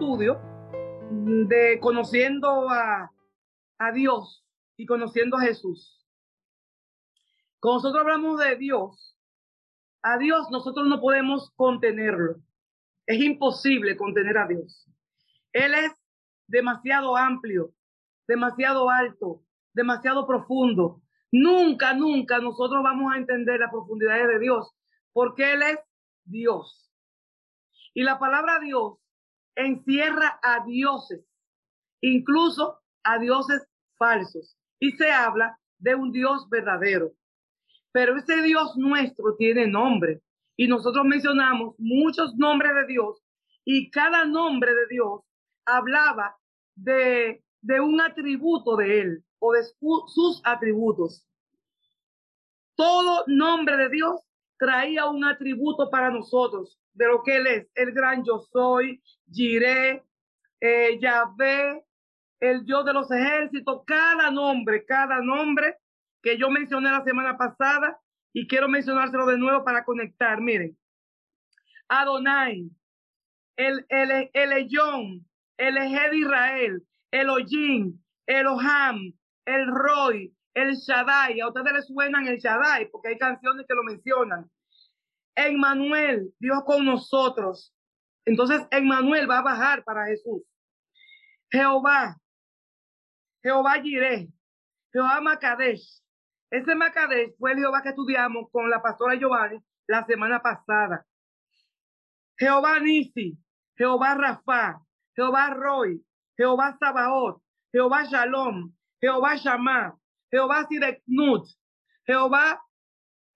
estudio de conociendo a, a Dios y conociendo a Jesús. Cuando nosotros hablamos de Dios, a Dios nosotros no podemos contenerlo. Es imposible contener a Dios. Él es demasiado amplio, demasiado alto, demasiado profundo. Nunca, nunca nosotros vamos a entender la profundidad de Dios, porque Él es Dios. Y la palabra Dios encierra a dioses, incluso a dioses falsos. Y se habla de un Dios verdadero. Pero ese Dios nuestro tiene nombre. Y nosotros mencionamos muchos nombres de Dios y cada nombre de Dios hablaba de, de un atributo de Él o de sus atributos. Todo nombre de Dios traía un atributo para nosotros de lo que Él es, el gran yo soy, Jiré, eh, Yahvé, el Dios de los ejércitos, cada nombre, cada nombre que yo mencioné la semana pasada y quiero mencionárselo de nuevo para conectar. Miren, Adonai, el, el, el Eje de Israel, el Oyin, el Oham, el Roy, el Shaddai. A ustedes les suenan el Shaddai porque hay canciones que lo mencionan. Emmanuel, Dios con nosotros. Entonces, Emmanuel va a bajar para Jesús. Jehová, Jehová Jireh, Jehová Makadesh, ese Macadesh fue el Jehová que estudiamos con la pastora Giovanni la semana pasada. Jehová Nisi, Jehová Rafa, Jehová Roy, Jehová Sabaoth, Jehová Shalom, Jehová Shammah, Jehová Sideknut, Jehová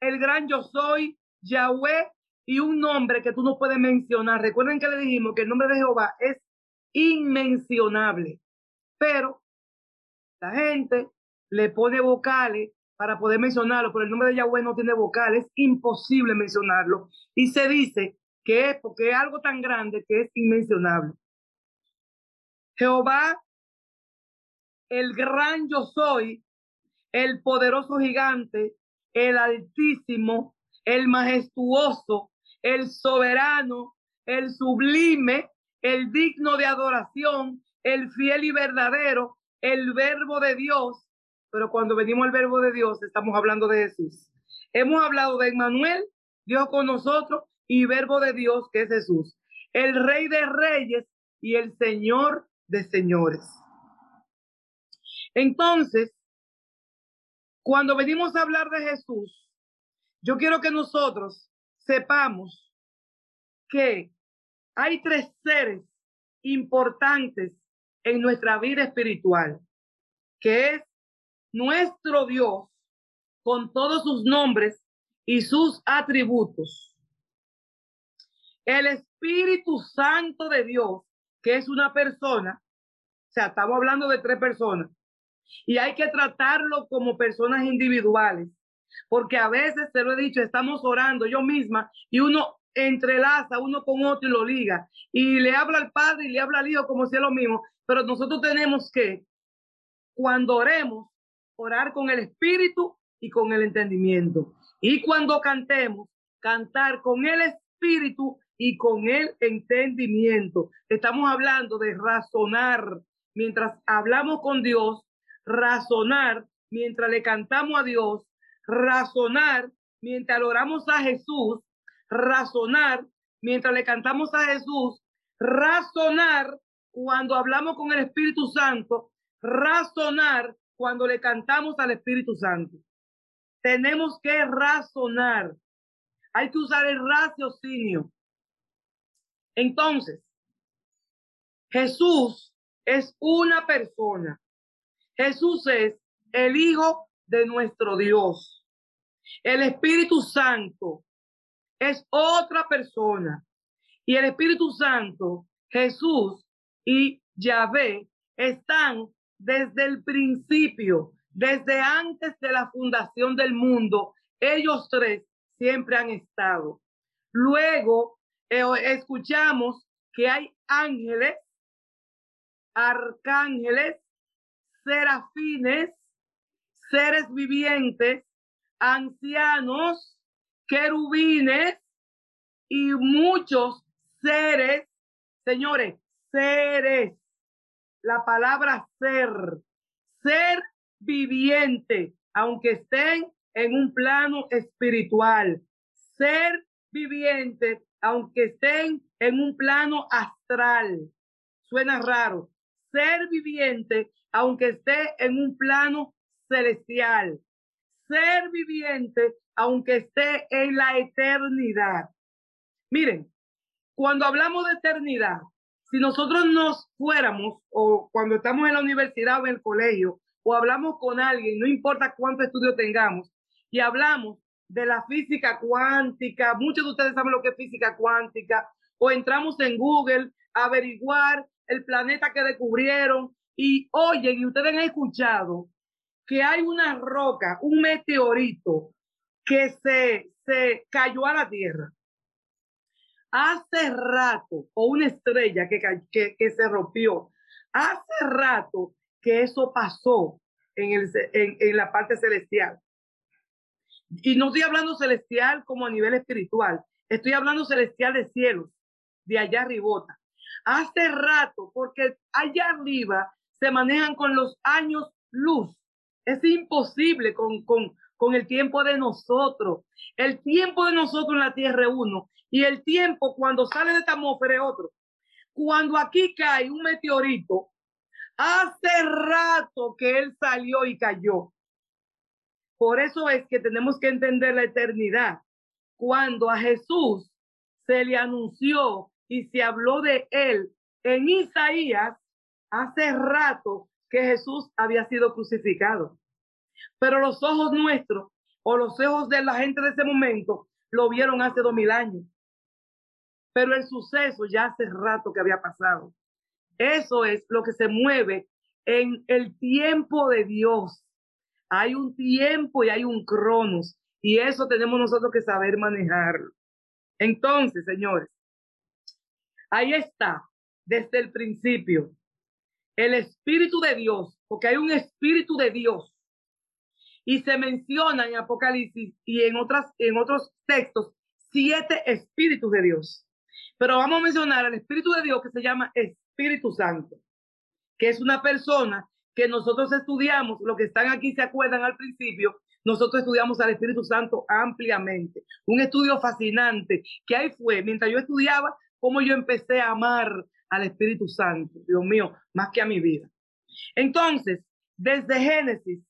el gran yo soy, Yahweh y un nombre que tú no puedes mencionar. Recuerden que le dijimos que el nombre de Jehová es inmencionable, pero la gente le pone vocales para poder mencionarlo, pero el nombre de Yahweh no tiene vocal, es imposible mencionarlo. Y se dice que es porque es algo tan grande que es inmencionable. Jehová, el gran yo soy, el poderoso gigante, el altísimo, el majestuoso, el soberano, el sublime, el digno de adoración, el fiel y verdadero, el verbo de Dios, pero cuando venimos al verbo de Dios, estamos hablando de Jesús. Hemos hablado de Emmanuel, Dios con nosotros, y verbo de Dios, que es Jesús, el rey de reyes y el señor de señores. Entonces, cuando venimos a hablar de Jesús, yo quiero que nosotros sepamos que hay tres seres importantes en nuestra vida espiritual, que es nuestro Dios con todos sus nombres y sus atributos. El Espíritu Santo de Dios, que es una persona, o sea, estamos hablando de tres personas, y hay que tratarlo como personas individuales, porque a veces, te lo he dicho, estamos orando yo misma y uno entrelaza uno con otro y lo liga, y le habla al Padre y le habla al Hijo como si es lo mismo, pero nosotros tenemos que, cuando oremos, orar con el espíritu y con el entendimiento. Y cuando cantemos, cantar con el espíritu y con el entendimiento. Estamos hablando de razonar mientras hablamos con Dios, razonar mientras le cantamos a Dios, razonar mientras oramos a Jesús, razonar mientras le cantamos a Jesús, razonar cuando hablamos con el Espíritu Santo, razonar cuando le cantamos al Espíritu Santo. Tenemos que razonar. Hay que usar el raciocinio. Entonces, Jesús es una persona. Jesús es el Hijo de nuestro Dios. El Espíritu Santo es otra persona. Y el Espíritu Santo, Jesús y Yahvé están desde el principio, desde antes de la fundación del mundo, ellos tres siempre han estado. Luego eh, escuchamos que hay ángeles, arcángeles, serafines, seres vivientes, ancianos, querubines y muchos seres, señores, seres. La palabra ser, ser viviente, aunque estén en un plano espiritual. Ser viviente, aunque estén en un plano astral. Suena raro. Ser viviente, aunque esté en un plano celestial. Ser viviente, aunque esté en la eternidad. Miren, cuando hablamos de eternidad, si nosotros nos fuéramos o cuando estamos en la universidad o en el colegio o hablamos con alguien, no importa cuánto estudio tengamos, y hablamos de la física cuántica, muchos de ustedes saben lo que es física cuántica, o entramos en Google a averiguar el planeta que descubrieron y oyen y ustedes han escuchado que hay una roca, un meteorito que se, se cayó a la Tierra hace rato, o una estrella que, que, que se rompió, hace rato que eso pasó en, el, en, en la parte celestial. Y no estoy hablando celestial como a nivel espiritual, estoy hablando celestial de cielos, de allá arribota. Hace rato, porque allá arriba se manejan con los años luz. Es imposible con, con, con el tiempo de nosotros. El tiempo de nosotros en la tierra es uno y el tiempo cuando sale de esta atmósfera es otro. Cuando aquí cae un meteorito, hace rato que él salió y cayó. Por eso es que tenemos que entender la eternidad. Cuando a Jesús se le anunció y se habló de él en Isaías, hace rato que Jesús había sido crucificado. Pero los ojos nuestros o los ojos de la gente de ese momento lo vieron hace dos mil años pero el suceso ya hace rato que había pasado. Eso es lo que se mueve en el tiempo de Dios. Hay un tiempo y hay un cronos y eso tenemos nosotros que saber manejarlo. Entonces, señores, ahí está, desde el principio, el Espíritu de Dios, porque hay un Espíritu de Dios. Y se menciona en Apocalipsis y en, otras, en otros textos siete espíritus de Dios. Pero vamos a mencionar al Espíritu de Dios que se llama Espíritu Santo, que es una persona que nosotros estudiamos, los que están aquí se acuerdan al principio, nosotros estudiamos al Espíritu Santo ampliamente. Un estudio fascinante, que ahí fue, mientras yo estudiaba, cómo yo empecé a amar al Espíritu Santo, Dios mío, más que a mi vida. Entonces, desde Génesis,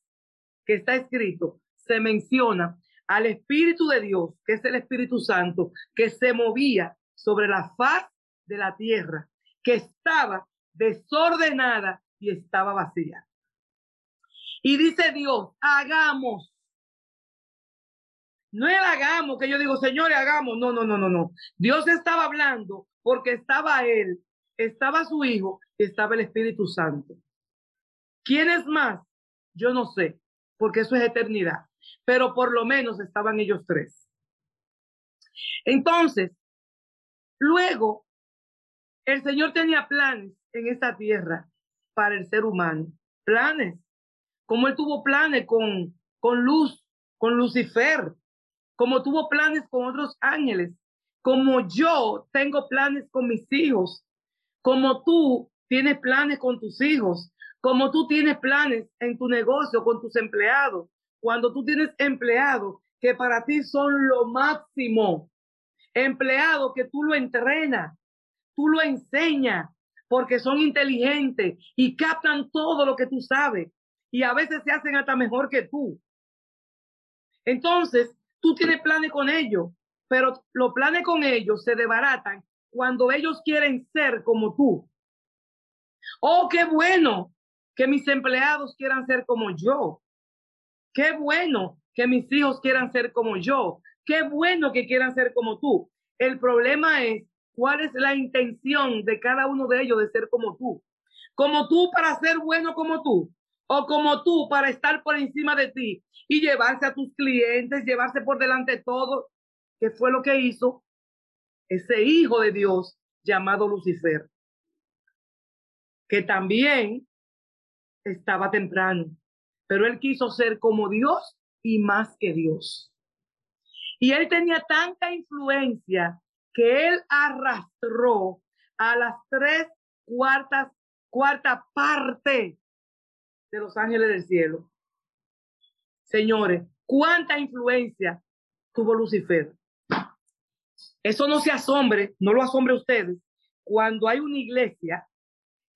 que está escrito, se menciona al Espíritu de Dios, que es el Espíritu Santo, que se movía sobre la faz de la tierra, que estaba desordenada y estaba vacía. Y dice Dios, hagamos. No el hagamos, que yo digo, señores, hagamos. No, no, no, no, no. Dios estaba hablando porque estaba Él, estaba su Hijo, estaba el Espíritu Santo. ¿Quién es más? Yo no sé, porque eso es eternidad. Pero por lo menos estaban ellos tres. Entonces, Luego, el Señor tenía planes en esta tierra para el ser humano. Planes. Como Él tuvo planes con, con Luz, con Lucifer, como tuvo planes con otros ángeles, como yo tengo planes con mis hijos, como tú tienes planes con tus hijos, como tú tienes planes en tu negocio con tus empleados, cuando tú tienes empleados que para ti son lo máximo, empleado que tú lo entrenas, tú lo enseñas, porque son inteligentes y captan todo lo que tú sabes y a veces se hacen hasta mejor que tú. Entonces, tú tienes planes con ellos, pero los planes con ellos se desbaratan cuando ellos quieren ser como tú. Oh, qué bueno que mis empleados quieran ser como yo. Qué bueno que mis hijos quieran ser como yo. Qué bueno que quieran ser como tú. El problema es cuál es la intención de cada uno de ellos de ser como tú. Como tú para ser bueno como tú, o como tú para estar por encima de ti y llevarse a tus clientes, llevarse por delante todo, que fue lo que hizo ese hijo de Dios llamado Lucifer, que también estaba temprano, pero él quiso ser como Dios y más que Dios. Y él tenía tanta influencia que él arrastró a las tres cuartas, cuarta parte de los ángeles del cielo. Señores, cuánta influencia tuvo Lucifer. Eso no se asombre, no lo asombre ustedes, cuando hay una iglesia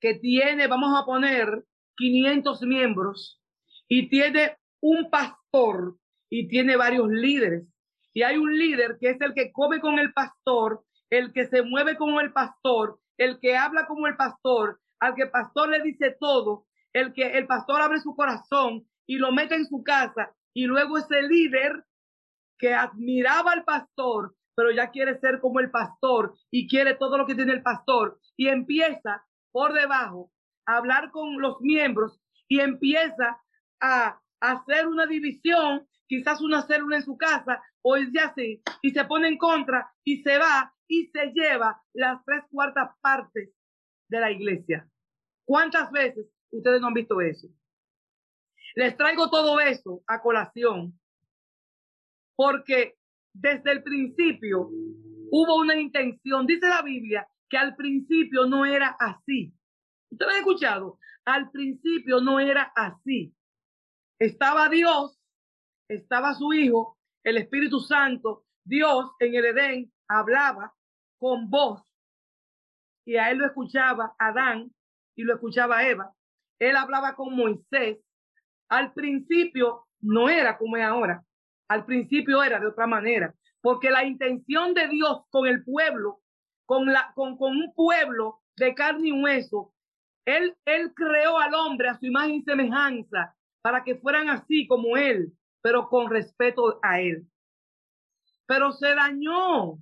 que tiene, vamos a poner, 500 miembros y tiene un pastor y tiene varios líderes. Y hay un líder que es el que come con el pastor, el que se mueve como el pastor, el que habla como el pastor, al que el pastor le dice todo, el que el pastor abre su corazón y lo mete en su casa y luego ese líder que admiraba al pastor, pero ya quiere ser como el pastor y quiere todo lo que tiene el pastor y empieza por debajo a hablar con los miembros y empieza a hacer una división, quizás una célula en su casa o es ya así, y se pone en contra y se va y se lleva las tres cuartas partes de la iglesia. ¿Cuántas veces ustedes no han visto eso? Les traigo todo eso a colación porque desde el principio hubo una intención. Dice la Biblia que al principio no era así. ¿Ustedes han escuchado? Al principio no era así. Estaba Dios, estaba su Hijo, el Espíritu Santo. Dios en el Edén hablaba con voz y a él lo escuchaba Adán y lo escuchaba Eva. Él hablaba con Moisés. Al principio no era como es ahora. Al principio era de otra manera, porque la intención de Dios con el pueblo, con, la, con, con un pueblo de carne y hueso, él, él creó al hombre a su imagen y semejanza para que fueran así como él, pero con respeto a él. Pero se dañó,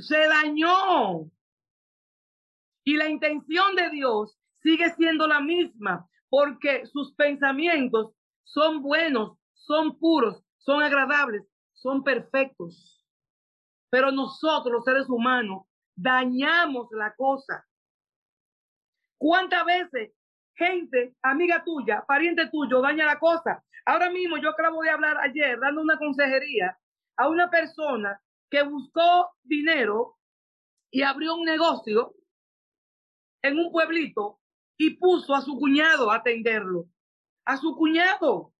se dañó. Y la intención de Dios sigue siendo la misma, porque sus pensamientos son buenos, son puros, son agradables, son perfectos. Pero nosotros, los seres humanos, dañamos la cosa. ¿Cuántas veces gente, amiga tuya, pariente tuyo, daña la cosa? Ahora mismo yo acabo de hablar ayer, dando una consejería a una persona que buscó dinero y abrió un negocio en un pueblito y puso a su cuñado a atenderlo. A su cuñado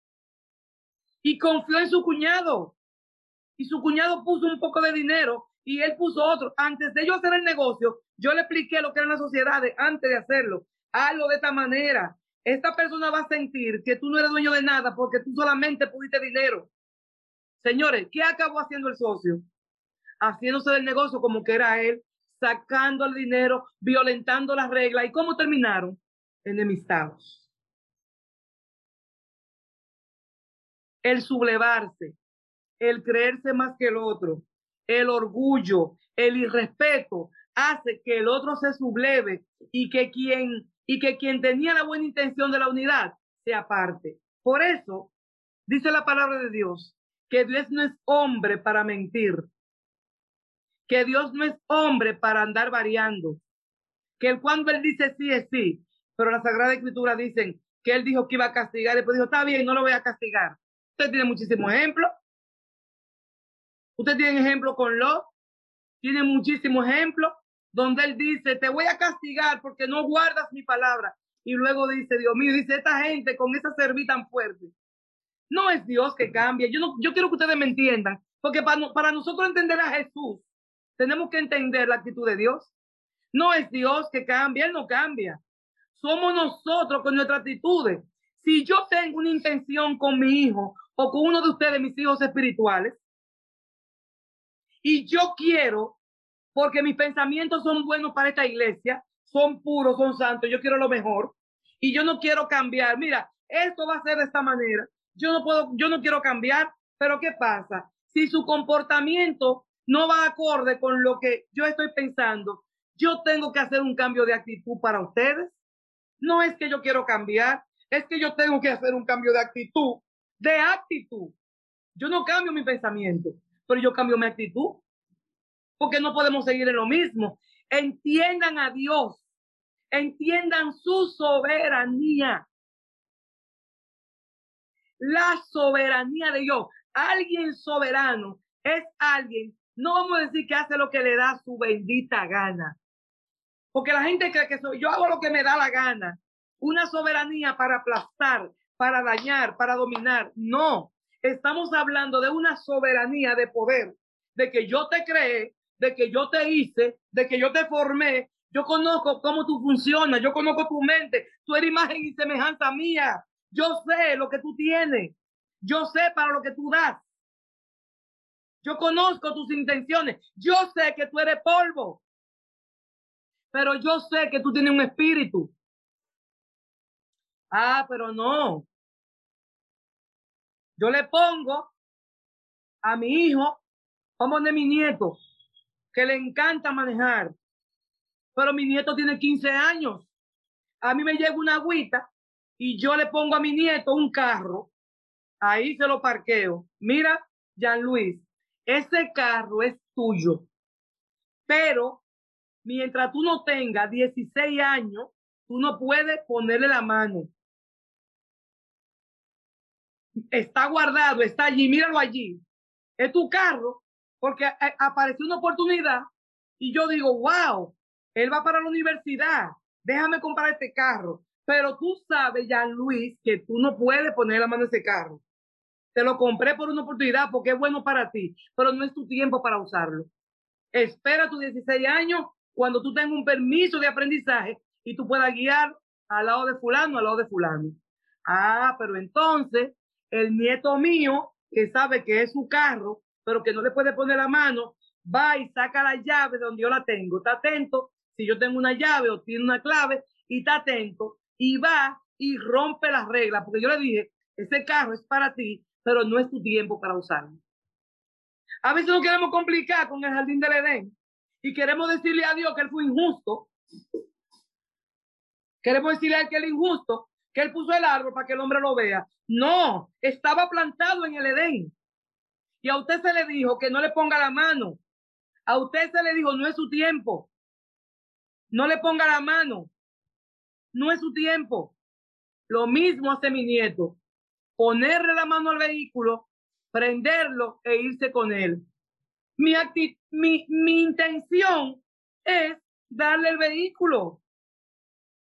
y confió en su cuñado. Y su cuñado puso un poco de dinero y él puso otro. Antes de yo hacer el negocio, yo le expliqué lo que eran las sociedades antes de hacerlo. Hazlo de esta manera. Esta persona va a sentir que tú no eres dueño de nada porque tú solamente pudiste dinero. Señores, ¿qué acabó haciendo el socio? Haciéndose del negocio como que era él, sacando el dinero, violentando las reglas. ¿Y cómo terminaron? Enemistados. El sublevarse, el creerse más que el otro, el orgullo, el irrespeto, hace que el otro se subleve y que quien y que quien tenía la buena intención de la unidad se aparte. Por eso dice la palabra de Dios que Dios no es hombre para mentir, que Dios no es hombre para andar variando, que cuando él dice sí es sí, pero la Sagrada Escritura dicen que él dijo que iba a castigar, y después dijo, está bien, no lo voy a castigar. Usted tiene muchísimos ejemplos. Usted tiene ejemplos con lo, tiene muchísimos ejemplos donde él dice, te voy a castigar porque no guardas mi palabra. Y luego dice, Dios mío, dice, esta gente con esa cerviz tan fuerte. No es Dios que cambia. Yo, no, yo quiero que ustedes me entiendan, porque para, para nosotros entender a Jesús, tenemos que entender la actitud de Dios. No es Dios que cambia, Él no cambia. Somos nosotros con nuestras actitudes. Si yo tengo una intención con mi hijo o con uno de ustedes, mis hijos espirituales, y yo quiero, porque mis pensamientos son buenos para esta iglesia, son puros, son santos, yo quiero lo mejor, y yo no quiero cambiar. Mira, esto va a ser de esta manera. Yo no puedo, yo no quiero cambiar, pero ¿qué pasa? Si su comportamiento no va acorde con lo que yo estoy pensando, yo tengo que hacer un cambio de actitud para ustedes. No es que yo quiero cambiar, es que yo tengo que hacer un cambio de actitud de actitud. Yo no cambio mi pensamiento, pero yo cambio mi actitud. Porque no podemos seguir en lo mismo. Entiendan a Dios. Entiendan su soberanía. La soberanía de Dios. Alguien soberano es alguien, no vamos a decir que hace lo que le da su bendita gana. Porque la gente cree que soy, yo hago lo que me da la gana. Una soberanía para aplastar, para dañar, para dominar. No, estamos hablando de una soberanía de poder, de que yo te creé, de que yo te hice, de que yo te formé. Yo conozco cómo tú funcionas, yo conozco tu mente, tú eres imagen y semejanza mía. Yo sé lo que tú tienes, yo sé para lo que tú das. Yo conozco tus intenciones, yo sé que tú eres polvo, pero yo sé que tú tienes un espíritu. Ah, pero no. Yo le pongo a mi hijo, vamos de mi nieto, que le encanta manejar, pero mi nieto tiene 15 años. A mí me llega una agüita y yo le pongo a mi nieto un carro, ahí se lo parqueo. Mira, Jean Luis, ese carro es tuyo, pero mientras tú no tengas 16 años, tú no puedes ponerle la mano. Está guardado, está allí, míralo allí. Es tu carro, porque apareció una oportunidad y yo digo, wow, él va para la universidad, déjame comprar este carro. Pero tú sabes, Jean Luis, que tú no puedes poner la mano en ese carro. Te lo compré por una oportunidad porque es bueno para ti, pero no es tu tiempo para usarlo. Espera tus 16 años cuando tú tengas un permiso de aprendizaje y tú puedas guiar al lado de fulano, al lado de fulano. Ah, pero entonces el nieto mío, que sabe que es su carro, pero que no le puede poner la mano, va y saca la llave donde yo la tengo. Está atento si yo tengo una llave o tiene una clave y está atento y va y rompe las reglas, porque yo le dije, ese carro es para ti, pero no es tu tiempo para usarlo. A veces no queremos complicar con el jardín del Edén y queremos decirle a Dios que él fue injusto. Queremos decirle a él que él es injusto, que él puso el árbol para que el hombre lo vea. No, estaba plantado en el Edén. Y a usted se le dijo que no le ponga la mano. A usted se le dijo, no es su tiempo. No le ponga la mano. No es su tiempo. Lo mismo hace mi nieto. Ponerle la mano al vehículo, prenderlo e irse con él. Mi, mi, mi intención es darle el vehículo.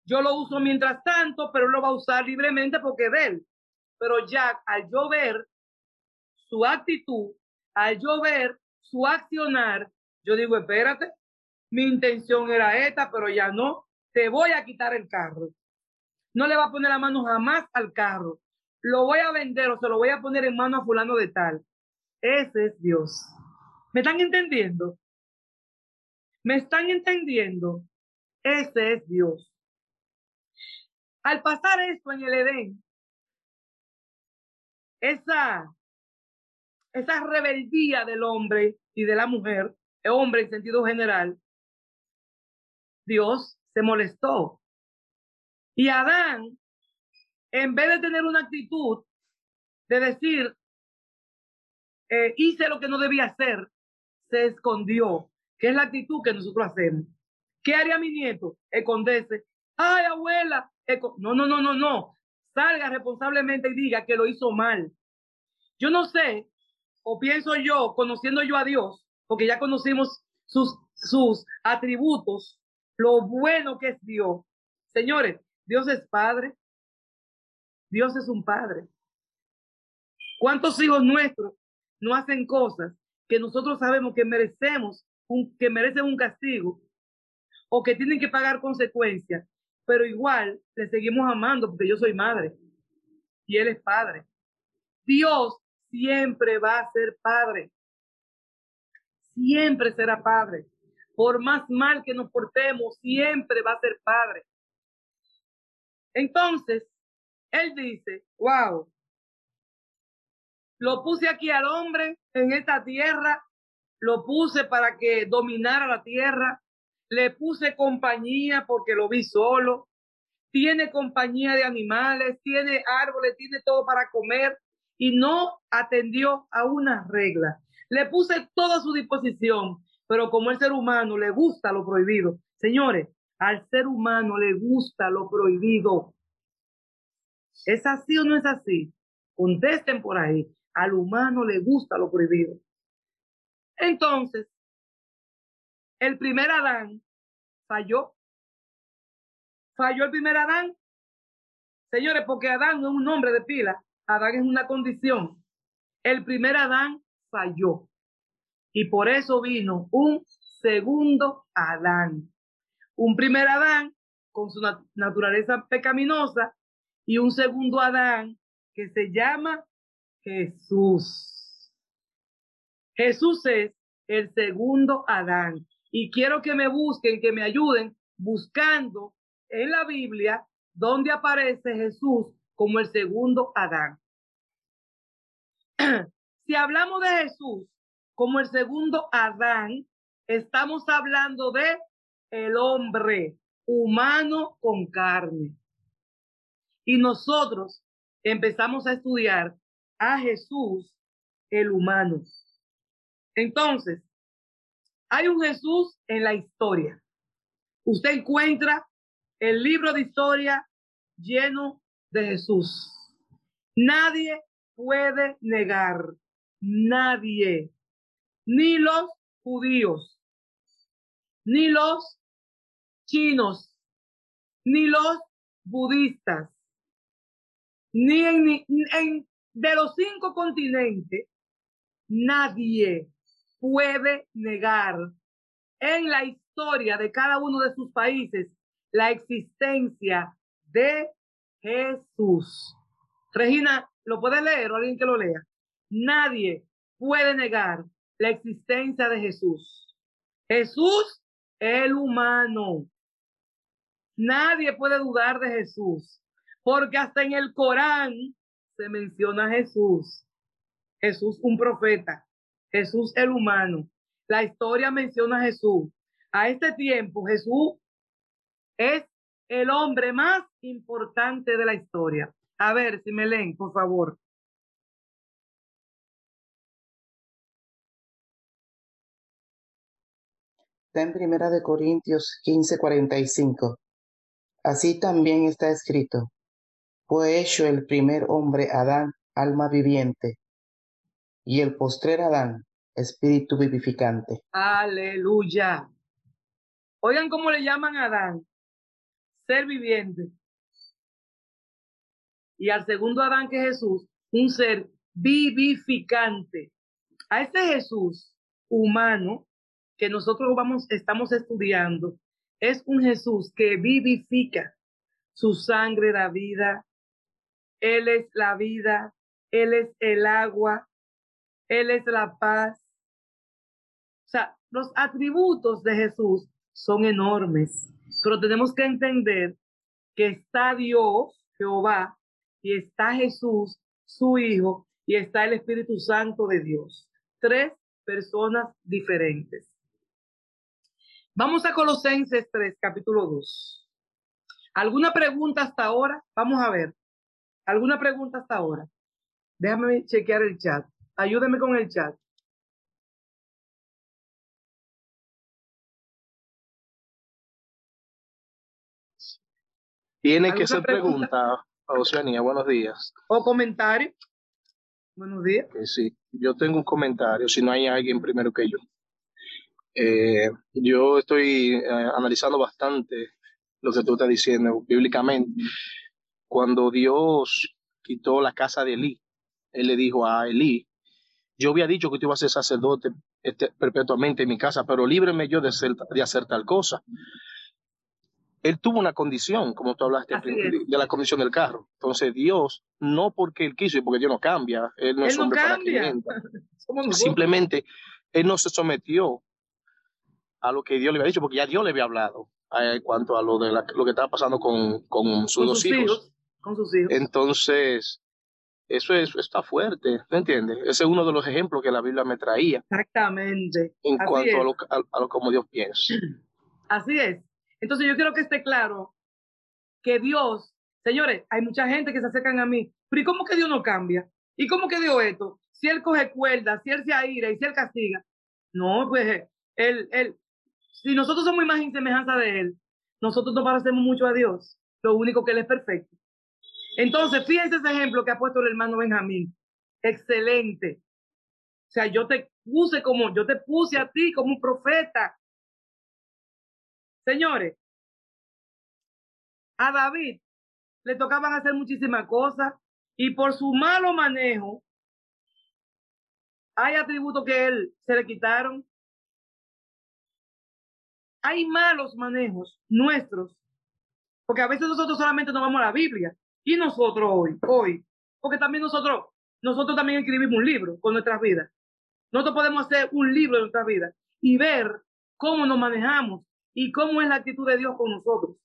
Yo lo uso mientras tanto, pero lo va a usar libremente porque es de él. Pero ya al yo ver su actitud, al yo ver su accionar, yo digo, espérate, mi intención era esta, pero ya no, te voy a quitar el carro. No le va a poner la mano jamás al carro. Lo voy a vender o se lo voy a poner en mano a fulano de tal. Ese es Dios. ¿Me están entendiendo? ¿Me están entendiendo? Ese es Dios. Al pasar esto en el Edén, esa esa rebeldía del hombre y de la mujer, el hombre en sentido general, Dios se molestó. Y Adán, en vez de tener una actitud de decir, eh, hice lo que no debía hacer, se escondió, que es la actitud que nosotros hacemos. ¿Qué haría mi nieto? Esconderse. Ay, abuela. No, no, no, no, no. Salga responsablemente y diga que lo hizo mal. Yo no sé o pienso yo, conociendo yo a Dios, porque ya conocimos sus, sus atributos, lo bueno que es Dios. Señores, Dios es Padre. Dios es un Padre. ¿Cuántos hijos nuestros no hacen cosas que nosotros sabemos que merecemos, que merecen un castigo o que tienen que pagar consecuencias, pero igual le seguimos amando porque yo soy madre y él es padre. Dios siempre va a ser padre. Siempre será padre. Por más mal que nos portemos, siempre va a ser padre. Entonces, él dice, wow, lo puse aquí al hombre en esta tierra, lo puse para que dominara la tierra, le puse compañía porque lo vi solo, tiene compañía de animales, tiene árboles, tiene todo para comer, y no atendió a una regla. Le puse toda a su disposición, pero como el ser humano le gusta lo prohibido. Señores, al ser humano le gusta lo prohibido. ¿Es así o no es así? Contesten por ahí. Al humano le gusta lo prohibido. Entonces, el primer Adán falló falló el primer Adán. Señores, porque Adán no es un nombre de pila, Adán es una condición. El primer Adán falló. Y por eso vino un segundo Adán. Un primer Adán con su naturaleza pecaminosa y un segundo Adán que se llama Jesús. Jesús es el segundo Adán. Y quiero que me busquen, que me ayuden buscando en la Biblia donde aparece Jesús como el segundo Adán. si hablamos de Jesús como el segundo Adán, estamos hablando de el hombre humano con carne. Y nosotros empezamos a estudiar a Jesús el humano. Entonces, hay un Jesús en la historia. Usted encuentra el libro de historia lleno de Jesús. Nadie puede negar, nadie, ni los judíos, ni los chinos, ni los budistas, ni en, de los cinco continentes, nadie puede negar en la historia de cada uno de sus países la existencia de Jesús. Regina, ¿lo puede leer o alguien que lo lea? Nadie puede negar la existencia de Jesús. Jesús, el humano. Nadie puede dudar de Jesús, porque hasta en el Corán se menciona a Jesús. Jesús, un profeta. Jesús, el humano. La historia menciona a Jesús. A este tiempo, Jesús es el hombre más importante de la historia. A ver, si me leen, por favor. Está en Primera de Corintios 15:45. Así también está escrito. Fue hecho el primer hombre Adán, alma viviente, y el postrer Adán, espíritu vivificante. Aleluya. Oigan cómo le llaman a Adán ser viviente. Y al segundo Adán, que es Jesús, un ser vivificante. A ese Jesús humano que nosotros vamos, estamos estudiando, es un Jesús que vivifica. Su sangre da vida. Él es la vida. Él es el agua. Él es la paz. O sea, los atributos de Jesús son enormes. Pero tenemos que entender que está Dios, Jehová, y está Jesús, su Hijo, y está el Espíritu Santo de Dios. Tres personas diferentes. Vamos a Colosenses 3, capítulo 2. ¿Alguna pregunta hasta ahora? Vamos a ver. ¿Alguna pregunta hasta ahora? Déjame chequear el chat. Ayúdeme con el chat. Tiene que ser pregunta, Oceanía, buenos días. O comentario. Buenos días. sí, yo tengo un comentario, si no hay alguien primero que yo. Eh, yo estoy eh, analizando bastante lo que tú estás diciendo bíblicamente. Cuando Dios quitó la casa de Elí, él le dijo a Elí, yo había dicho que tú ibas a ser sacerdote este, perpetuamente en mi casa, pero líbreme yo de, de hacer tal cosa él tuvo una condición, como tú hablaste de, la condición del carro. Entonces Dios, no porque él quiso y porque Dios no cambia, él no es hombre para Simplemente él no se sometió a lo que Dios le había dicho, porque ya Dios le había hablado eh, en cuanto a lo de lo que estaba pasando con, con sus dos hijos. Con sus hijos. Entonces, eso, es, está fuerte, ¿me entiendes? Ese es uno de los ejemplos que la Biblia me traía. Exactamente. En cuanto a lo, a lo como Dios piensa. Así es. Entonces yo quiero que esté claro que Dios, señores, hay mucha gente que se acercan a mí, pero ¿y cómo que Dios no cambia? ¿Y cómo que Dios esto? Si Él coge cuerda, si Él se aira y si Él castiga. No, pues Él, Él, si nosotros somos imagen y semejanza de Él, nosotros no parecemos mucho a Dios. Lo único que Él es perfecto. Entonces, fíjense ese ejemplo que ha puesto el hermano Benjamín. Excelente. O sea, yo te puse como, yo te puse a ti como un profeta Señores, a David le tocaban hacer muchísimas cosas y por su malo manejo hay atributos que él se le quitaron. Hay malos manejos nuestros, porque a veces nosotros solamente nos vamos a la Biblia y nosotros hoy, hoy, porque también nosotros, nosotros también escribimos un libro con nuestras vidas. Nosotros podemos hacer un libro de nuestras vidas y ver cómo nos manejamos y cómo es la actitud de Dios con nosotros.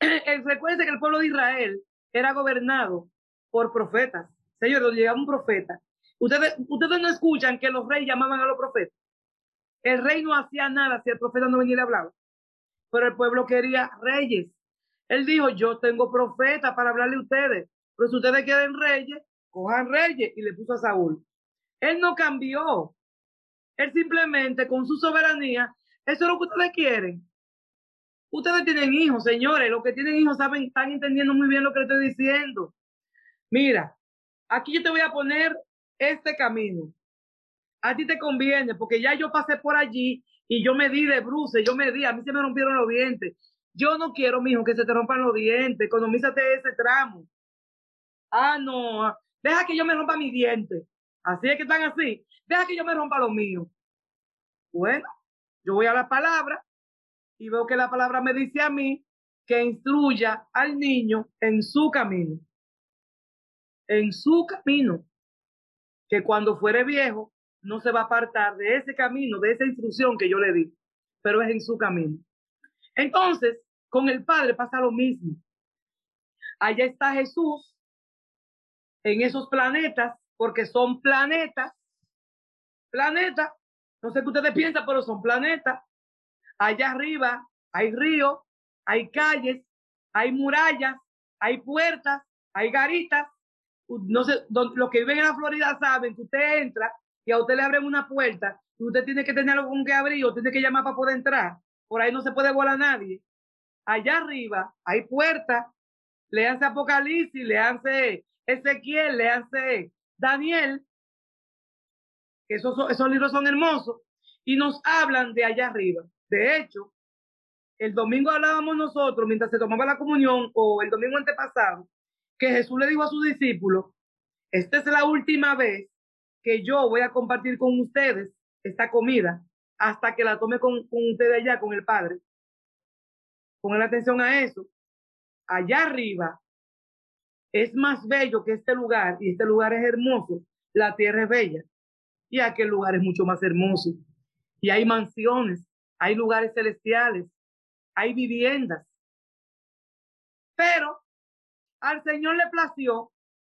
Recuerden que el pueblo de Israel era gobernado por profetas. Señor, donde llegaba un profeta. Ustedes, ustedes no escuchan que los reyes llamaban a los profetas. El rey no hacía nada si el profeta no venía y le hablaba. Pero el pueblo quería reyes. Él dijo, yo tengo profeta para hablarle a ustedes. Pero si ustedes quieren reyes, cojan reyes. Y le puso a Saúl. Él no cambió. Él simplemente con su soberanía, eso es lo que ustedes quieren. Ustedes tienen hijos, señores. Los que tienen hijos saben, están entendiendo muy bien lo que le estoy diciendo. Mira, aquí yo te voy a poner este camino. A ti te conviene, porque ya yo pasé por allí y yo me di de bruces, yo me di, a mí se me rompieron los dientes. Yo no quiero, mijo, que se te rompan los dientes. Economízate ese tramo. Ah, no. Deja que yo me rompa mi diente. Así es que están así. Deja que yo me rompa lo mío. Bueno, yo voy a la palabra y veo que la palabra me dice a mí que instruya al niño en su camino. En su camino. Que cuando fuere viejo no se va a apartar de ese camino, de esa instrucción que yo le di, pero es en su camino. Entonces, con el Padre pasa lo mismo. Allá está Jesús en esos planetas, porque son planetas, planetas, no sé qué ustedes piensan, pero son planetas. Allá arriba hay ríos, hay calles, hay murallas, hay puertas, hay garitas. No sé, los que viven en la Florida saben que usted entra y a usted le abren una puerta y usted tiene que tener algo con que abrir o tiene que llamar para poder entrar. Por ahí no se puede volar nadie. Allá arriba hay puertas. Le hace Apocalipsis, le Ezequiel, le Daniel. Esos, esos libros son hermosos y nos hablan de allá arriba. De hecho, el domingo hablábamos nosotros, mientras se tomaba la comunión, o el domingo antepasado, que Jesús le dijo a sus discípulos, esta es la última vez que yo voy a compartir con ustedes esta comida hasta que la tome con, ustedes allá, con el Padre. Pongan atención a eso. Allá arriba es más bello que este lugar y este lugar es hermoso. La tierra es bella y aquel lugar es mucho más hermoso. Y hay mansiones, hay lugares celestiales, hay viviendas. Pero al Señor le plació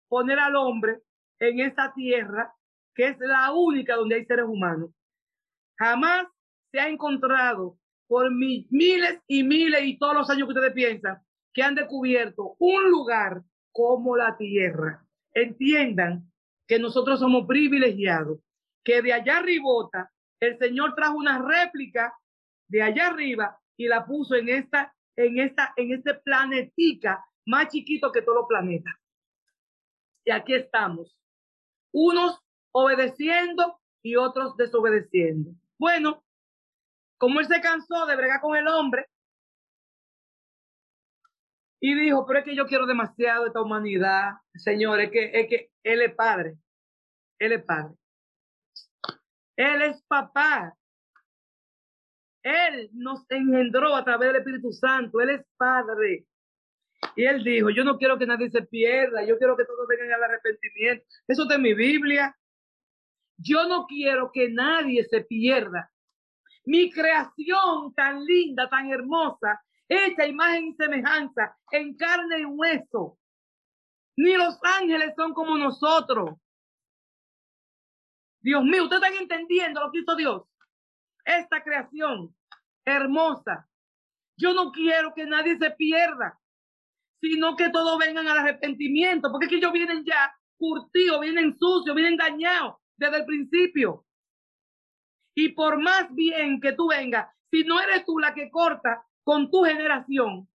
poner al hombre en esta tierra que es la única donde hay seres humanos. Jamás se ha encontrado por miles y miles y todos los años que ustedes piensan que han descubierto un lugar como la tierra. Entiendan que nosotros somos privilegiados, que de allá arribota el Señor trajo una réplica de allá arriba y la puso en esta, en esta, en este planetica más chiquito que todos los planetas. Y aquí estamos, unos obedeciendo y otros desobedeciendo. Bueno, como él se cansó de bregar con el hombre y dijo, pero es que yo quiero demasiado de esta humanidad, Señor, es que, es que Él es Padre, Él es Padre. Él es papá. Él nos engendró a través del Espíritu Santo. Él es Padre. Y él dijo, yo no quiero que nadie se pierda, yo quiero que todos vengan al arrepentimiento. Eso está en mi Biblia. Yo no quiero que nadie se pierda. Mi creación tan linda, tan hermosa, hecha imagen y semejanza, en carne y hueso. Ni los ángeles son como nosotros. Dios mío, ustedes están entendiendo lo que hizo Dios. Esta creación hermosa. Yo no quiero que nadie se pierda, sino que todos vengan al arrepentimiento, porque es ellos vienen ya curtidos, vienen sucios, vienen dañados desde el principio. Y por más bien que tú vengas, si no eres tú la que corta con tu generación,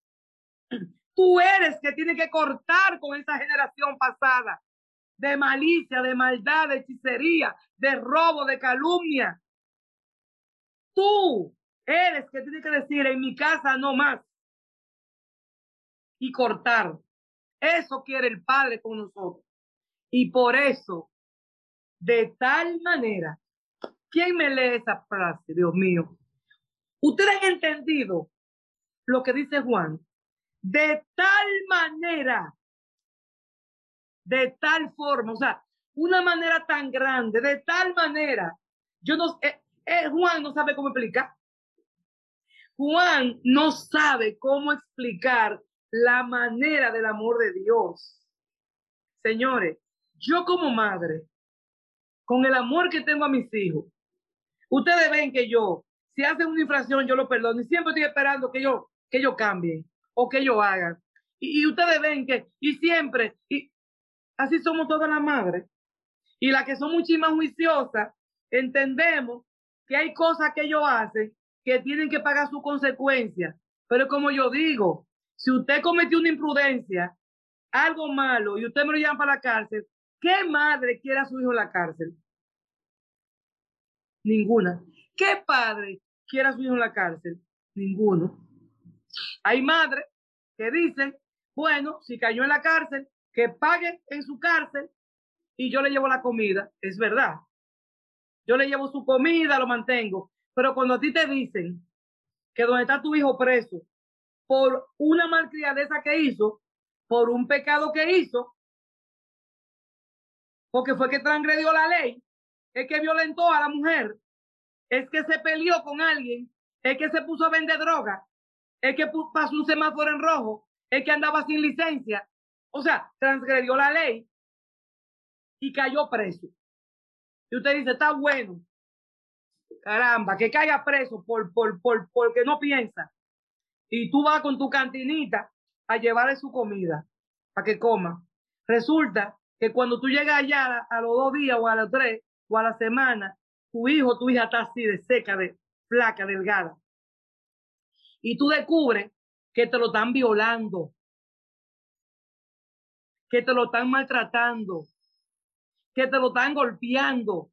tú eres que tiene que cortar con esa generación pasada de malicia, de maldad, de hechicería, de robo, de calumnia. Tú eres que tiene que decir en mi casa no más. y cortar. Eso quiere el Padre con nosotros. Y por eso, de tal manera, ¿quién me lee esa frase, Dios mío? Ustedes han entendido lo que dice Juan. De tal manera, de tal forma, o sea, una manera tan grande, de tal manera. Yo no, eh, eh, Juan no sabe cómo explicar. Juan no sabe cómo explicar la manera del amor de Dios. Señores, yo como madre, con el amor que tengo a mis hijos, ustedes ven que yo, si hacen una infracción, yo lo perdono y siempre estoy esperando que yo, que ellos cambien o que ellos hagan. Y, ustedes ven que, y siempre, y así somos todas las madres. Y las que son mucho más juiciosas, entendemos que hay cosas que ellos hacen que tienen que pagar sus consecuencias. Pero como yo digo, si usted cometió una imprudencia, algo malo, y usted me lo llama para la cárcel, ¿qué madre quiere a su hijo en la cárcel? Ninguna. ¿Qué padre quiere a su hijo en la cárcel? Ninguno. Hay madres que dicen, bueno, si cayó en la cárcel, que pague en su cárcel y yo le llevo la comida. Es verdad. Yo le llevo su comida, lo mantengo. Pero cuando a ti te dicen que donde está tu hijo preso por una malcriadeza que hizo, por un pecado que hizo, porque fue que transgredió la ley, es que violentó a la mujer, es que se peleó con alguien, es que se puso a vender droga, es que pasó un semáforo en rojo, es que andaba sin licencia, o sea, transgredió la ley y cayó preso. Y usted dice, está bueno. Caramba, que caiga preso por, por, por, porque no piensa. Y tú vas con tu cantinita a llevarle su comida para que coma. Resulta que cuando tú llegas allá a los dos días o a los tres o a la semana, tu hijo, tu hija está así de seca, de flaca, delgada. Y tú descubres que te lo están violando, que te lo están maltratando, que te lo están golpeando.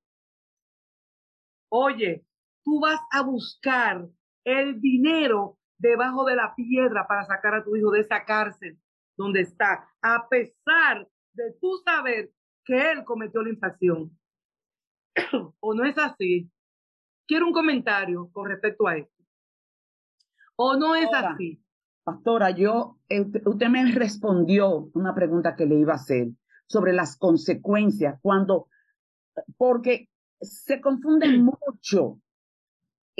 Oye, tú vas a buscar el dinero debajo de la piedra para sacar a tu hijo de esa cárcel donde está, a pesar de tú saber que él cometió la infracción. ¿O no es así? Quiero un comentario con respecto a esto. ¿O no es así? Pastora, yo, eh, usted me respondió una pregunta que le iba a hacer sobre las consecuencias cuando, porque se confunde mucho.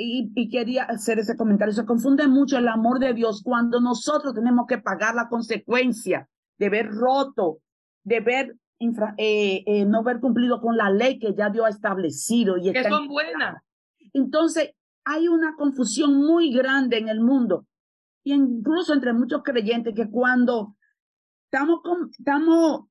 Y, y, quería hacer ese comentario, se confunde mucho el amor de Dios cuando nosotros tenemos que pagar la consecuencia de ver roto, de ver eh, eh, no haber cumplido con la ley que ya Dios ha establecido. Y que son buenas. Entonces, hay una confusión muy grande en el mundo, y incluso entre muchos creyentes, que cuando estamos, con, estamos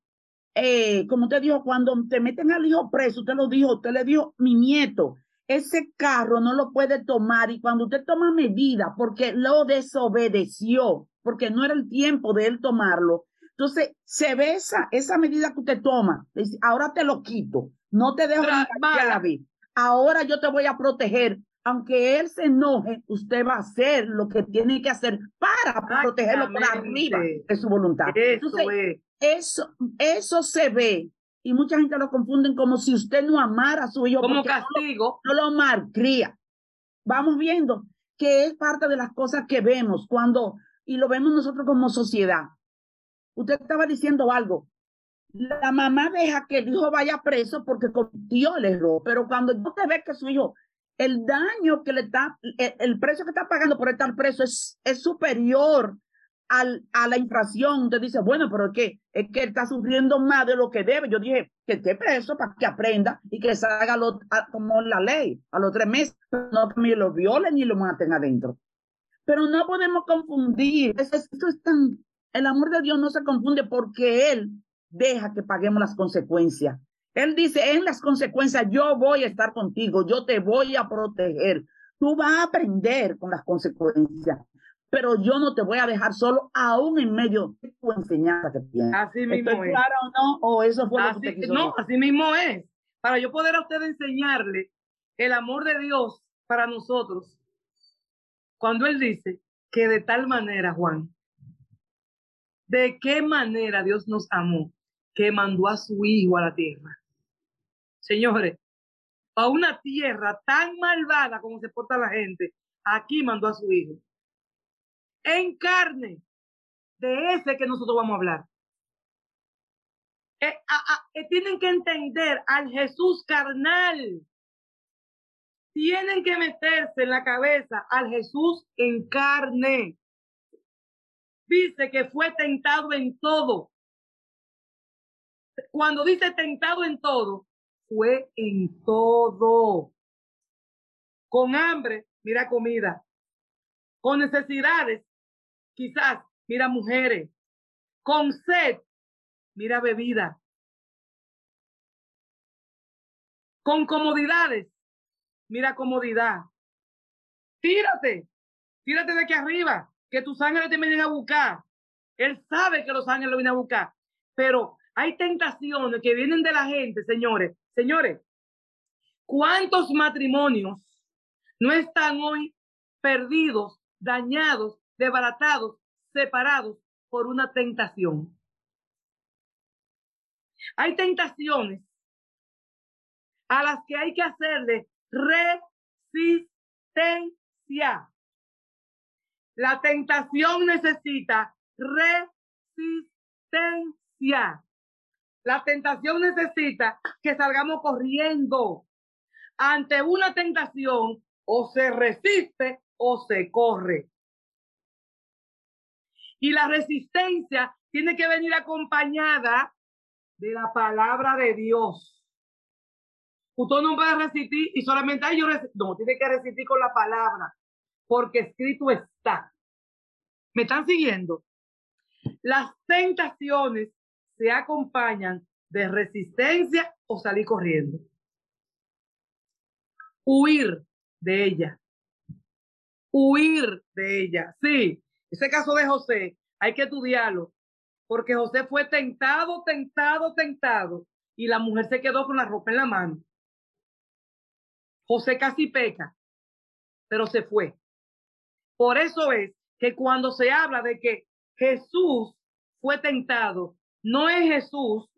eh, como usted dijo, cuando te meten al hijo preso, usted lo dijo, usted le dijo, mi nieto, ese carro no lo puede tomar y cuando usted toma medida porque lo desobedeció, porque no era el tiempo de él tomarlo, entonces se ve esa, esa medida que usted toma, dice, ahora te lo quito, no te dejo la llave, ahora yo te voy a proteger, aunque él se enoje, usted va a hacer lo que tiene que hacer para protegerlo por arriba de su voluntad. Eso es eso, eso se ve y mucha gente lo confunden como si usted no amara a su hijo. Como castigo. No, lo, malcría. Vamos viendo que es parte de las cosas que vemos cuando, y lo vemos nosotros como sociedad. Usted estaba diciendo algo. La mamá deja que el hijo vaya preso porque cometió el error, pero cuando usted ve que su hijo, el daño que le está, el, precio que está pagando por estar preso es, es superior al, a la infracción, usted dice, bueno, pero es que, es que está sufriendo más de lo que debe. Yo dije que esté preso para que aprenda y que salga como la ley a los tres meses, no que lo violen ni lo maten adentro. Pero no podemos confundir, esto es tan, el amor de Dios no se confunde porque Él deja que paguemos las consecuencias. Él dice, en las consecuencias yo voy a estar contigo, yo te voy a proteger. Tú vas a aprender con las consecuencias pero yo no te voy a dejar solo aún en medio de tu enseñanza que tienes. Así mismo es. claro o no? ¿O eso fue lo que te quiso No, así mismo es. Para yo poder a usted enseñarle el amor de Dios para nosotros, cuando Él dice que de tal manera, Juan, de qué manera Dios nos amó, que mandó a su Hijo a la tierra. Señores, a una tierra tan malvada como se porta la gente, aquí mandó a su Hijo. En carne, de ese que nosotros vamos a hablar. Eh, eh, tienen que entender al Jesús carnal. Tienen que meterse en la cabeza al Jesús en carne. Dice que fue tentado en todo. Cuando dice tentado en todo, fue en todo. Con hambre, mira comida. Con necesidades, quizás, mira mujeres. Con sed, mira bebida. Con comodidades, mira comodidad. Tírate, tírate de aquí arriba, que tus ángeles te vienen a buscar. Él sabe que los ángeles lo vienen a buscar, pero hay tentaciones que vienen de la gente, señores. Señores, ¿cuántos matrimonios no están hoy perdidos, dañados, desbaratados, separados por una tentación? Hay tentaciones a las que hay que hacerle resistencia. La tentación necesita resistencia. La tentación necesita que salgamos corriendo. Ante una tentación, o se resiste o se corre. Y la resistencia tiene que venir acompañada de la palabra de Dios. Usted no puede resistir y solamente hay yo No, tiene que resistir con la palabra, porque escrito está. ¿Me están siguiendo? Las tentaciones se acompañan de resistencia o salir corriendo. Huir de ella. Huir de ella. Sí, ese caso de José hay que estudiarlo, porque José fue tentado, tentado, tentado, y la mujer se quedó con la ropa en la mano. José casi peca, pero se fue. Por eso es que cuando se habla de que Jesús fue tentado, no es Jesús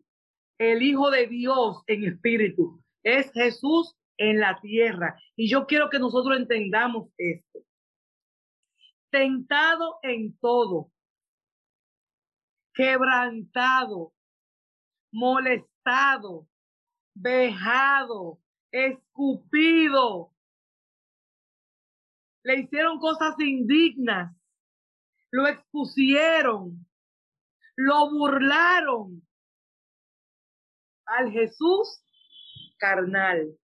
el Hijo de Dios en espíritu, es Jesús en la tierra. Y yo quiero que nosotros entendamos esto. Tentado en todo, quebrantado, molestado, vejado, escupido. Le hicieron cosas indignas, lo expusieron, lo burlaron al Jesús carnal.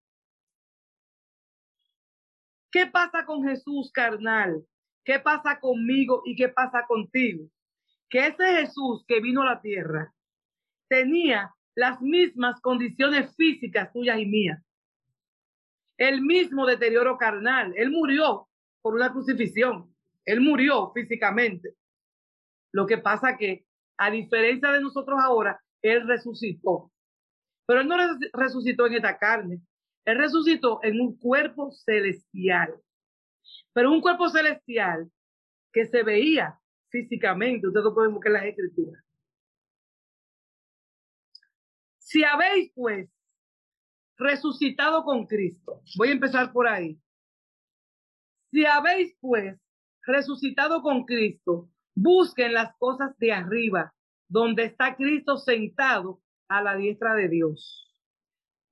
¿Qué pasa con Jesús carnal? ¿Qué pasa conmigo y qué pasa contigo? Que ese Jesús que vino a la tierra tenía las mismas condiciones físicas tuyas y mías. El mismo deterioro carnal. Él murió por una crucifixión. Él murió físicamente. Lo que pasa que, a diferencia de nosotros ahora, Él resucitó. Pero Él no resucitó en esta carne. Él resucitó en un cuerpo celestial. Pero un cuerpo celestial que se veía físicamente. Ustedes lo pueden buscar en las escrituras. Si habéis, pues, resucitado con Cristo, voy a empezar por ahí. Si habéis, pues, resucitado con Cristo, busquen las cosas de arriba, donde está Cristo sentado a la diestra de Dios.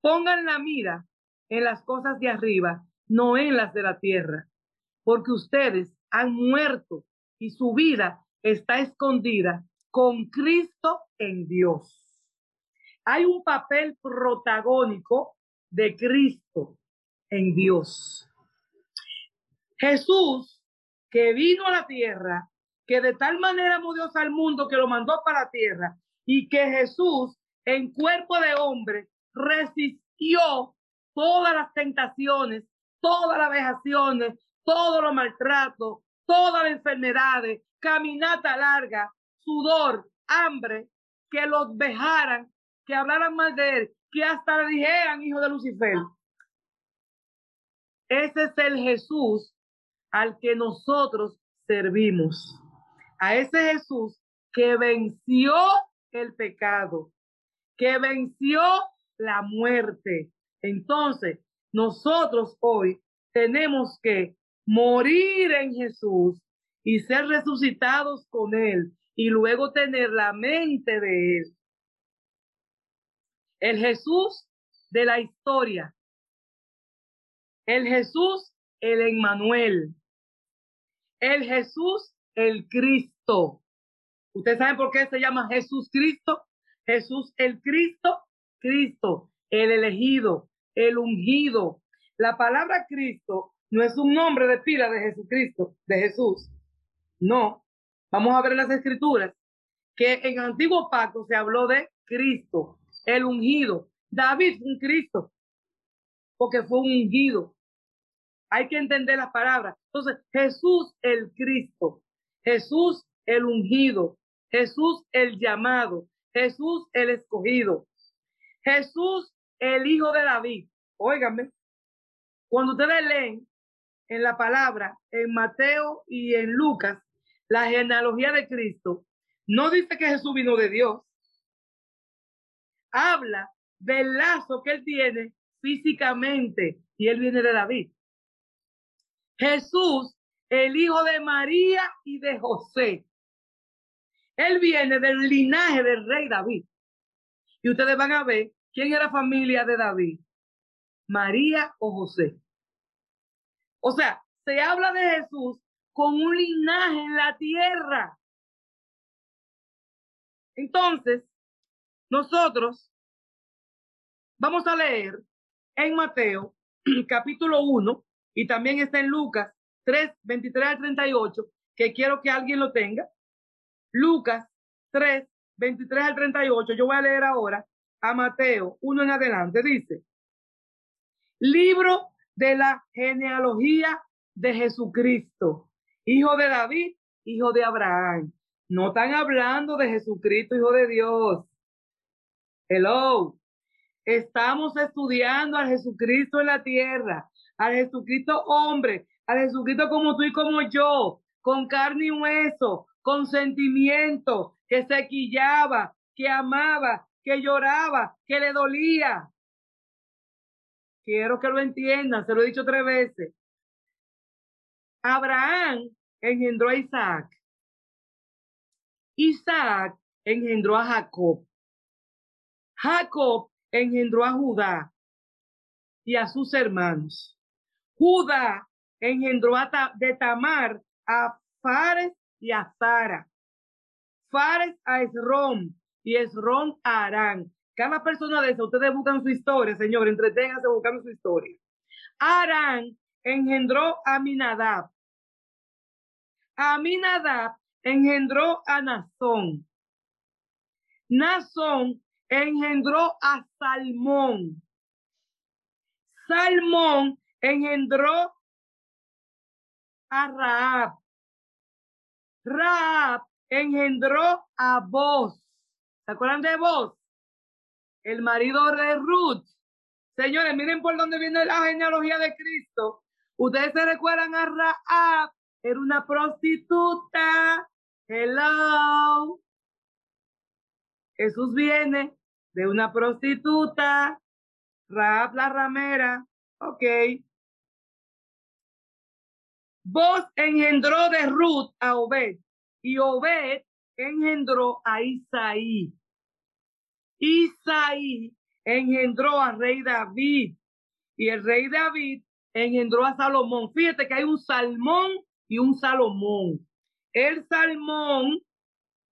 Pongan la mira en las cosas de arriba, no en las de la tierra, porque ustedes han muerto y su vida está escondida con Cristo en Dios hay un papel protagónico de Cristo en Dios. Jesús, que vino a la tierra, que de tal manera amó al mundo que lo mandó para la tierra, y que Jesús, en cuerpo de hombre, resistió todas las tentaciones, todas las vejaciones, todos los maltratos, todas las enfermedades, caminata larga, sudor, hambre, que los vejaran que hablaran mal de él, que hasta le dijeran hijo de Lucifer. Ese es el Jesús al que nosotros servimos. A ese Jesús que venció el pecado, que venció la muerte. Entonces, nosotros hoy tenemos que morir en Jesús y ser resucitados con Él y luego tener la mente de Él. El Jesús de la historia. El Jesús, el Emmanuel. El Jesús, el Cristo. ¿Ustedes saben por qué se llama Jesús Cristo? Jesús el Cristo, Cristo, el elegido, el ungido. La palabra Cristo no es un nombre de pila de Jesucristo, de Jesús. No. Vamos a ver las escrituras que en antiguo pacto se habló de Cristo, el ungido. David un Cristo, porque fue un ungido. Hay que entender las palabras. Entonces, Jesús el Cristo, Jesús el ungido, Jesús el llamado, Jesús el escogido, Jesús el hijo de David. Óigame, cuando ustedes leen en la palabra, en Mateo y en Lucas, la genealogía de Cristo, no dice que Jesús vino de Dios. Habla del lazo que él tiene físicamente y él viene de David. Jesús, el hijo de María y de José. Él viene del linaje del rey David. Y ustedes van a ver quién era familia de David. María o José. O sea, se habla de Jesús con un linaje en la tierra. Entonces, nosotros vamos a leer en Mateo capítulo 1 y también está en Lucas 3, 23 al 38, que quiero que alguien lo tenga. Lucas 3, 23 al 38, yo voy a leer ahora a Mateo 1 en adelante. Dice, libro de la genealogía de Jesucristo, hijo de David, hijo de Abraham. No están hablando de Jesucristo, hijo de Dios. Hello. Estamos estudiando a Jesucristo en la tierra, al Jesucristo hombre, al Jesucristo como tú y como yo, con carne y hueso, con sentimiento, que se quillaba, que amaba, que lloraba, que le dolía. Quiero que lo entiendan, se lo he dicho tres veces. Abraham engendró a Isaac. Isaac engendró a Jacob. Jacob engendró a Judá y a sus hermanos. Judá engendró a de Tamar a Fares y a Sara. Fares a Esrom y Esrom a Arán. Cada persona de eso, ustedes buscan su historia, señor, entreténganse buscando su historia. Arán engendró a Minadab. Aminadab engendró a Nazón. Nazón engendró a Salmón. Salmón engendró a Raab. Raab engendró a vos. ¿Se acuerdan de vos? El marido de Ruth. Señores, miren por dónde viene la genealogía de Cristo. Ustedes se recuerdan a Raab, era una prostituta. Hello. Jesús viene de una prostituta. Raab la ramera. Ok. Vos engendró de Ruth a Obed y Obed engendró a Isaí. Isaí engendró a rey David y el rey David engendró a Salomón. Fíjate que hay un Salmón y un Salomón. El Salmón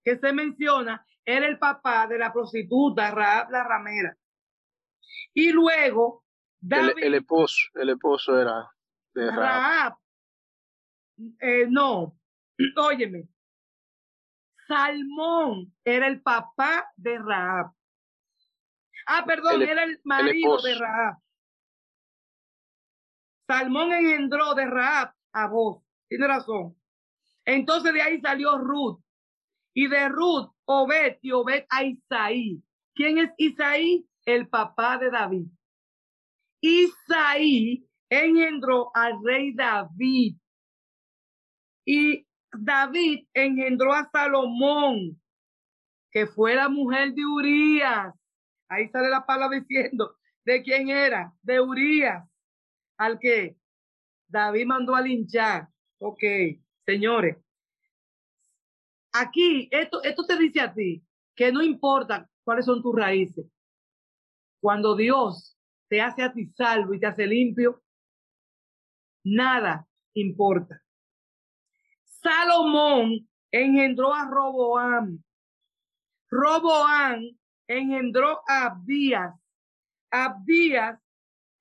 que se menciona era el papá de la prostituta Raab la ramera. Y luego David, el, esposo, el esposo era de Raab eh, no, óyeme, Salmón era el papá de Raab. Ah, perdón, era el marido de Raab. Salmón engendró de Raab a vos. Tiene razón. Entonces de ahí salió Ruth. Y de Ruth, Obed y Obed a Isaí. ¿Quién es Isaí? El papá de David. Isaí engendró al rey David. Y David engendró a Salomón. que fue la mujer de Urías. Ahí sale la palabra diciendo de quién era, de Urías, al que David mandó a linchar. Ok, señores. Aquí, esto, esto te dice a ti que no importa cuáles son tus raíces. Cuando Dios te hace a ti salvo y te hace limpio, nada importa. Salomón engendró a Roboam. Roboam engendró a Abdías. Abdías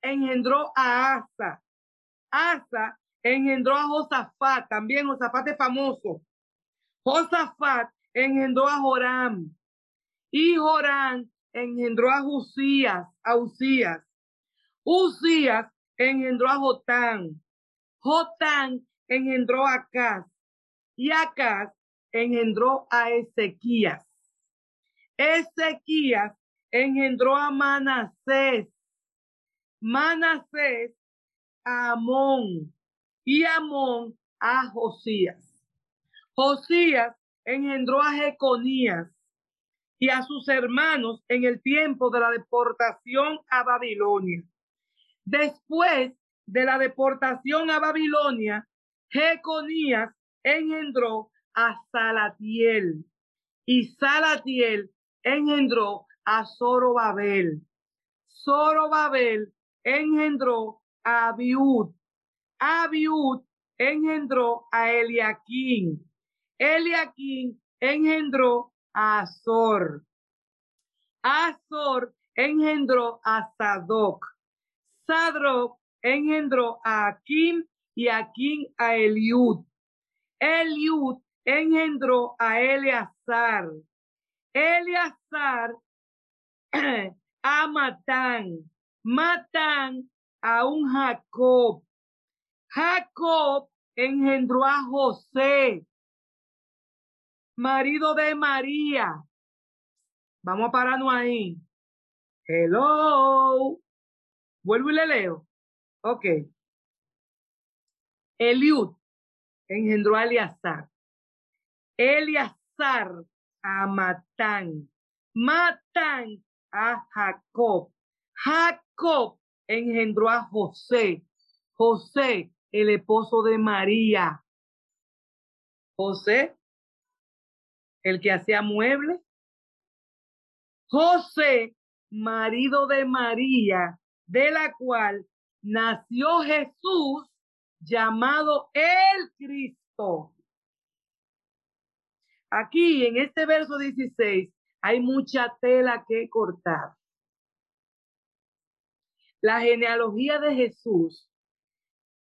engendró a Asa. Asa engendró a Josafat. También Josafat es famoso. Josafat engendró a Joram. Y Joram engendró a Usías, a Usías. Usías engendró a Jotán. Jotán engendró a Acaz. Y Acaz engendró a Ezequías. Ezequías engendró a Manasés. Manasés a Amón. Y Amón a Josías. Josías engendró a Jeconías y a sus hermanos en el tiempo de la deportación a Babilonia. Después de la deportación a Babilonia, Jeconías engendró a Salatiel y Salatiel engendró a Zorobabel. Zorobabel engendró a Abiud. Abiud engendró a Eliaquín. Eliaquín engendró a Azor. Azor engendró a Sadoc. Sadroc engendró a Akim y Akim a Eliud. Eliud engendró a Eleazar. Eleazar a Matán. Matán a un Jacob. Jacob engendró a José marido de María. Vamos a pararnos ahí. Hello. Vuelvo y le leo. Ok. Eliud engendró a Eleazar. Eleazar a Matán. Matán a Jacob. Jacob engendró a José. José, el esposo de María. José el que hacía muebles. José, marido de María, de la cual nació Jesús, llamado el Cristo. Aquí en este verso 16 hay mucha tela que cortar. La genealogía de Jesús,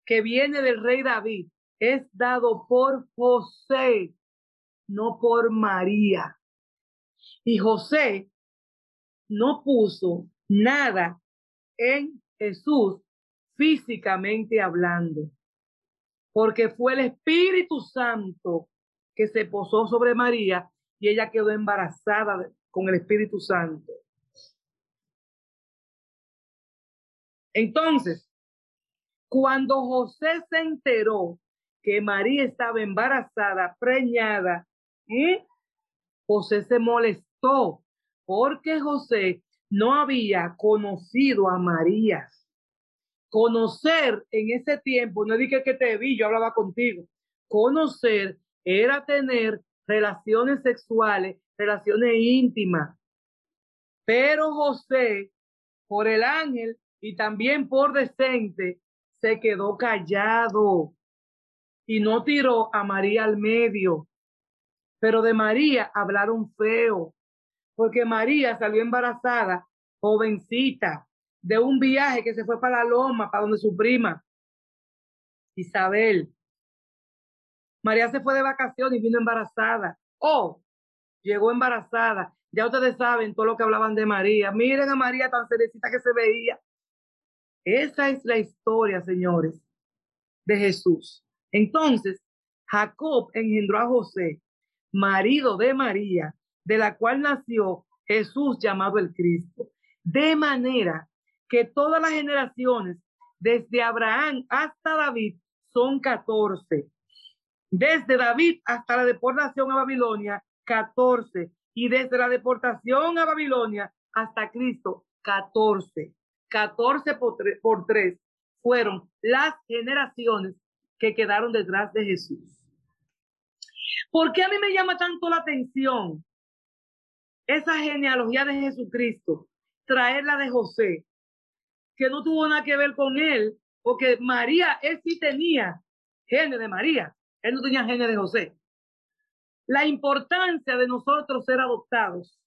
que viene del rey David, es dado por José, no por María. Y José no puso nada en Jesús físicamente hablando, porque fue el Espíritu Santo que se posó sobre María y ella quedó embarazada con el Espíritu Santo. Entonces, cuando José se enteró que María estaba embarazada, preñada ¿Eh? José se molestó porque José no había conocido a María. Conocer en ese tiempo, no dije que te vi, yo hablaba contigo. Conocer era tener relaciones sexuales, relaciones íntimas. Pero José, por el ángel y también por decente, se quedó callado y no tiró a María al medio. Pero de María hablaron feo, porque María salió embarazada, jovencita, de un viaje que se fue para la Loma, para donde su prima, Isabel. María se fue de vacaciones y vino embarazada. Oh, llegó embarazada. Ya ustedes saben todo lo que hablaban de María. Miren a María tan cerecita que se veía. Esa es la historia, señores, de Jesús. Entonces, Jacob engendró a José marido de María, de la cual nació Jesús llamado el Cristo. De manera que todas las generaciones, desde Abraham hasta David, son catorce. Desde David hasta la deportación a Babilonia, catorce. Y desde la deportación a Babilonia hasta Cristo, 14. 14 por 3, por 3 fueron las generaciones que quedaron detrás de Jesús. ¿Por qué a mí me llama tanto la atención esa genealogía de Jesucristo? Traerla de José, que no tuvo nada que ver con él, porque María, él sí tenía gene de María, él no tenía gene de José. La importancia de nosotros ser adoptados,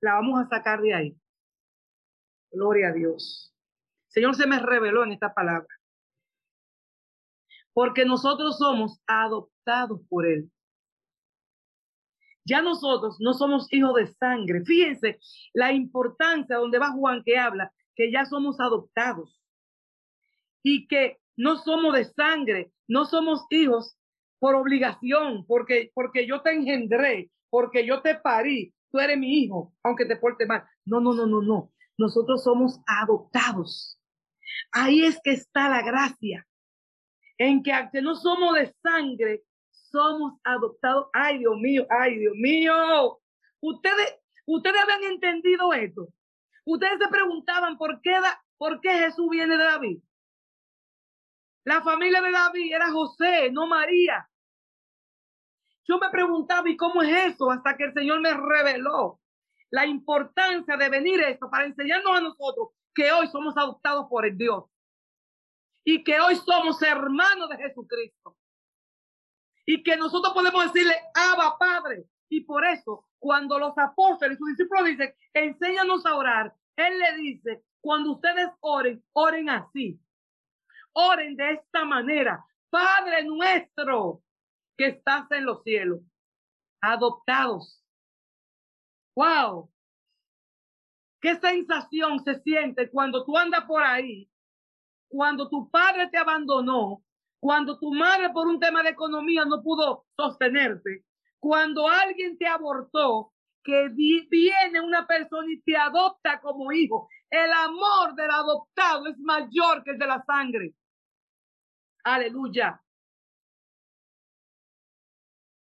la vamos a sacar de ahí. Gloria a Dios. Señor se me reveló en esta palabra. Porque nosotros somos adoptados por Él. Ya nosotros no somos hijos de sangre. Fíjense la importancia donde va Juan que habla, que ya somos adoptados. Y que no somos de sangre, no somos hijos por obligación, porque, porque yo te engendré, porque yo te parí, tú eres mi hijo, aunque te porte mal. No, no, no, no, no. Nosotros somos adoptados. Ahí es que está la gracia. En que aunque no somos de sangre, somos adoptados. Ay, Dios mío, ay, Dios mío. Ustedes, ustedes habían entendido esto. Ustedes se preguntaban por qué, por qué Jesús viene de David. La familia de David era José, no María. Yo me preguntaba, ¿y cómo es eso? Hasta que el Señor me reveló la importancia de venir esto para enseñarnos a nosotros que hoy somos adoptados por el Dios y que hoy somos hermanos de Jesucristo y que nosotros podemos decirle, Abba Padre. Y por eso, cuando los apóstoles y sus discípulos dicen, enséñanos a orar, Él le dice, cuando ustedes oren, oren así. Oren de esta manera. Padre nuestro que estás en los cielos, adoptados. Wow. ¿Qué sensación se siente cuando tú andas por ahí? Cuando tu padre te abandonó, cuando tu madre por un tema de economía no pudo sostenerte, cuando alguien te abortó, que viene una persona y te adopta como hijo. El amor del adoptado es mayor que el de la sangre. Aleluya.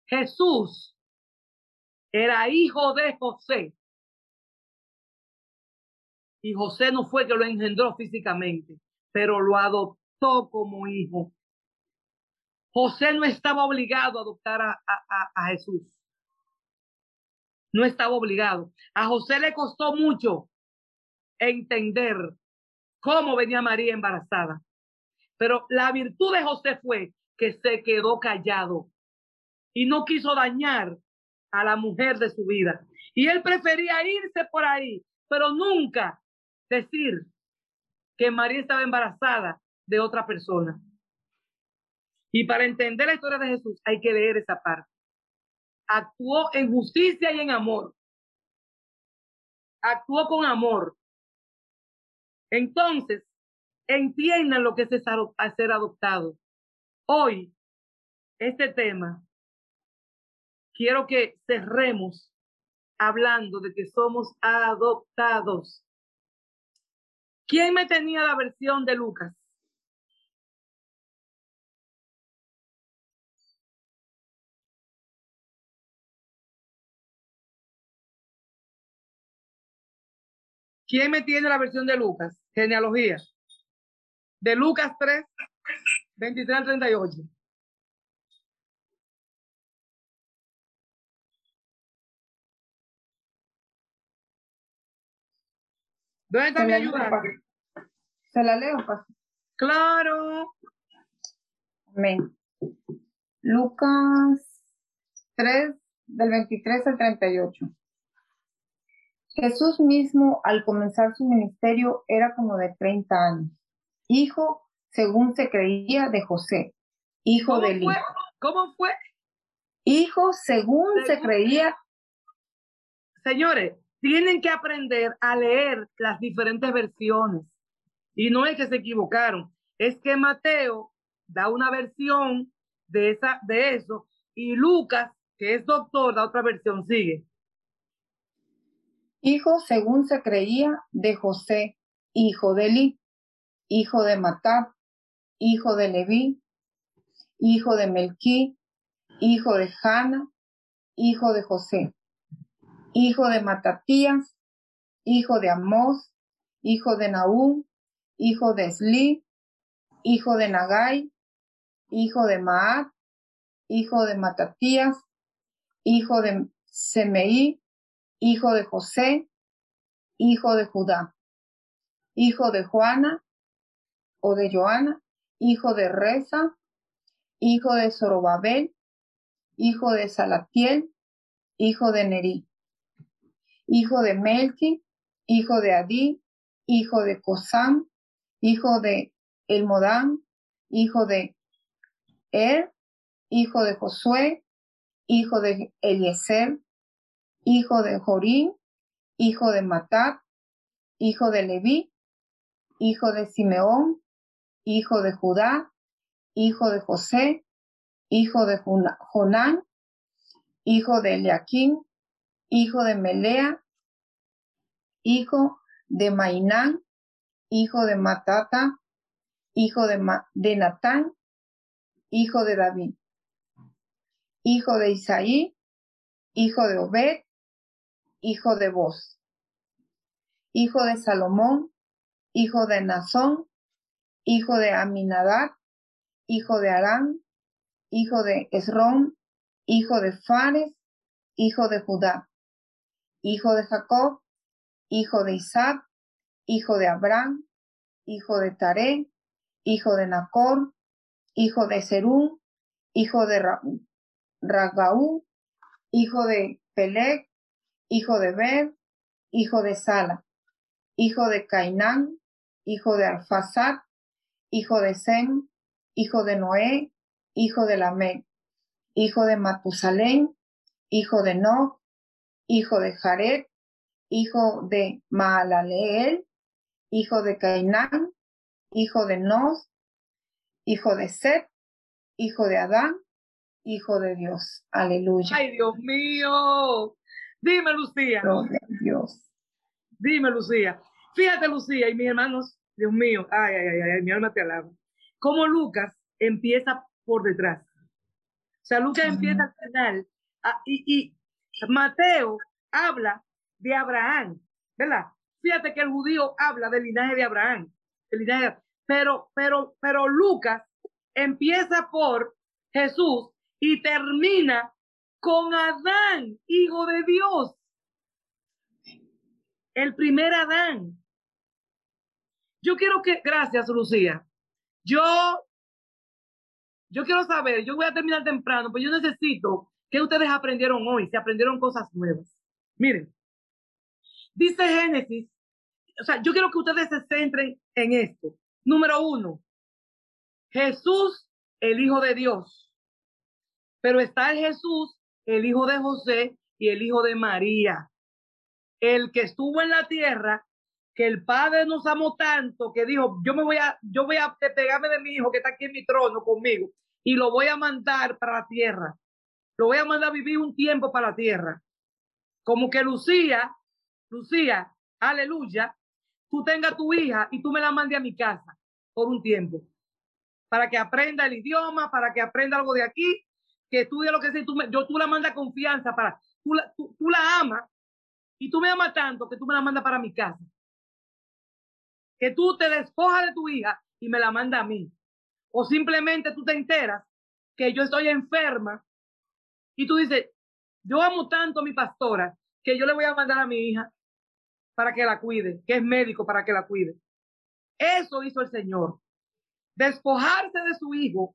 Jesús era hijo de José. Y José no fue que lo engendró físicamente, pero lo adoptó como hijo. José no estaba obligado a adoptar a, a, Jesús. No estaba obligado. A José le costó mucho entender cómo venía María embarazada. Pero la virtud de José fue que se quedó callado y no quiso dañar a la mujer de su vida. Y él prefería irse por ahí, pero nunca decir que María estaba embarazada de otra persona. Y para entender la historia de Jesús hay que leer esa parte. Actuó en justicia y en amor. Actuó con amor. Entonces, entiendan lo que es ser adoptado. Hoy, este tema, quiero que cerremos hablando de que somos adoptados. ¿Quién me tenía la versión de Lucas? ¿Quién me tiene la versión de Lucas? Genealogía de Lucas 3, 23 al 38. ¿Dónde está mi ayuda? Se la leo, Pastor. Claro. Amén. Lucas 3, del 23 al 38. Jesús mismo, al comenzar su ministerio, era como de 30 años hijo, según se creía, de José, hijo de Eli. ¿Cómo fue? Hijo, según, se creía. Señores, tienen que aprender a leer las diferentes versiones. Y no es que se equivocaron, es que Mateo da una versión de, esa, de eso y Lucas, que es doctor, da otra versión. Sigue. Hijo, según se creía, de José, hijo de Eli hijo de Matat, hijo de Leví, hijo de Melquí, hijo de Jana, hijo de José. hijo de Matatías, hijo de Amós, hijo de Naúm, hijo de Esli, hijo de Nagai, hijo de Maat, hijo de Matatías, hijo de Semeí, hijo de José, hijo de Judá, hijo de Juana o de Joana, hijo de Reza, hijo de Zorobabel, hijo de Salatiel, hijo de Neri, hijo de Melki, hijo de Adí, hijo de Cosam, hijo de Elmodán, hijo de Er, hijo de Josué, hijo de Eliezer, hijo de Jorín, hijo de Matat, hijo de Leví, hijo de Simeón, hijo de Judá, hijo de José, hijo de Jonán, hijo de Eliaquín, hijo de Melea, hijo de Mainán, hijo de Matata, hijo de, de Natán, hijo de David, hijo de Isaí, hijo de Obed, hijo de Boz, hijo de Salomón, hijo de Nazón, hijo de Aminadab, hijo de Arán, hijo de Esrón, hijo de Fares, hijo de Judá, hijo de Jacob, hijo de Isaac, hijo de Abraham, hijo de Taré, hijo de Nacor, hijo de Serún, hijo de Ragaú, hijo de Peleg, hijo de Ber, hijo de Sala, hijo de Cainán, hijo de Alfasad, hijo de Sem, hijo de Noé, hijo de Lamé, hijo de Matusalén, hijo de No, hijo de Jared, hijo de Maalaleel, hijo de Cainán, hijo de Nos, hijo de Set, hijo de Adán, hijo de Dios. Aleluya. Ay, Dios mío. Dime, Lucía. Dios. Dime, Lucía. Fíjate, Lucía y mis hermanos, Dios mío, ay, ay, ay, ay, mi alma te alaba. Cómo Lucas empieza por detrás. O sea, Lucas empieza al final ah, y, y Mateo habla de Abraham, ¿verdad? Fíjate que el judío habla del linaje de Abraham, del linaje pero, pero, pero Lucas empieza por Jesús y termina con Adán, hijo de Dios. El primer Adán. Yo quiero que, gracias Lucía, yo, yo quiero saber, yo voy a terminar temprano, pero yo necesito que ustedes aprendieron hoy, se aprendieron cosas nuevas. Miren, dice Génesis, o sea, yo quiero que ustedes se centren en esto. Número uno, Jesús, el Hijo de Dios. Pero está el Jesús el hijo de José y el hijo de María. El que estuvo en la tierra, que el Padre nos amó tanto, que dijo, yo me voy a, yo voy a pegarme de mi hijo que está aquí en mi trono conmigo y lo voy a mandar para la tierra. Lo voy a mandar a vivir un tiempo para la tierra. Como que Lucía, Lucía, aleluya, tú tengas tu hija y tú me la mandes a mi casa por un tiempo. Para que aprenda el idioma, para que aprenda algo de aquí que tú lo que sea, tú yo tú la mandas confianza para, tú la, tú, la amas y tú me amas tanto que tú me la mandas para mi casa. Que tú te despojas de tu hija y me la mandas a mí. O simplemente tú te enteras que yo estoy enferma y tú dices, yo amo tanto a mi pastora que yo le voy a mandar a mi hija para que la cuide, que es médico para que la cuide. Eso hizo el Señor. Despojarse de su hijo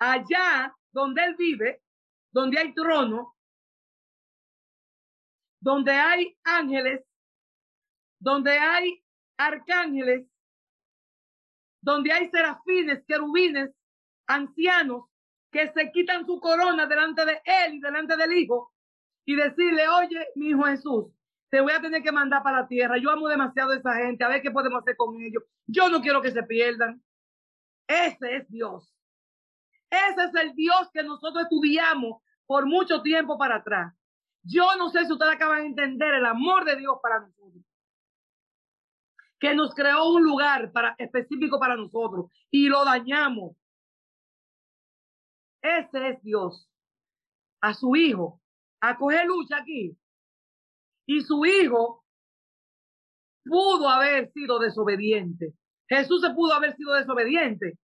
allá donde él vive, donde hay trono, donde hay ángeles, donde hay arcángeles, donde hay serafines, querubines, ancianos que se quitan su corona delante de él y delante del hijo y decirle, oye, mi hijo Jesús, te voy a tener que mandar para la tierra. Yo amo demasiado a esa gente, a ver qué podemos hacer con ellos. Yo no quiero que se pierdan. Ese es Dios. Ese es el Dios que nosotros estudiamos por mucho tiempo para atrás. Yo no sé si ustedes acaban de entender el amor de Dios para nosotros. Que nos creó un lugar para, específico para nosotros y lo dañamos. Ese es Dios. A su hijo. A coger lucha aquí. Y su hijo pudo haber sido desobediente. Jesús se pudo haber sido desobediente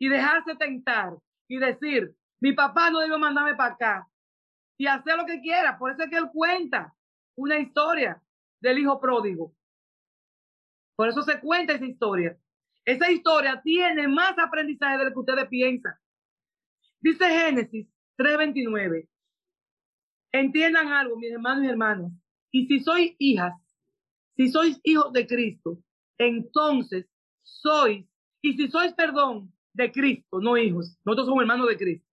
y dejarse tentar y decir, mi papá no debió mandarme para acá y hacer lo que quiera. Por eso es que él cuenta una historia del hijo pródigo. Por eso se cuenta esa historia. Esa historia tiene más aprendizaje de lo que ustedes piensan. Dice Génesis 3:29. Entiendan algo, mis hermanos y hermanas. Y si sois hijas, si sois hijos de Cristo, entonces sois, y si sois, perdón, de Cristo, no hijos, nosotros somos hermanos de Cristo.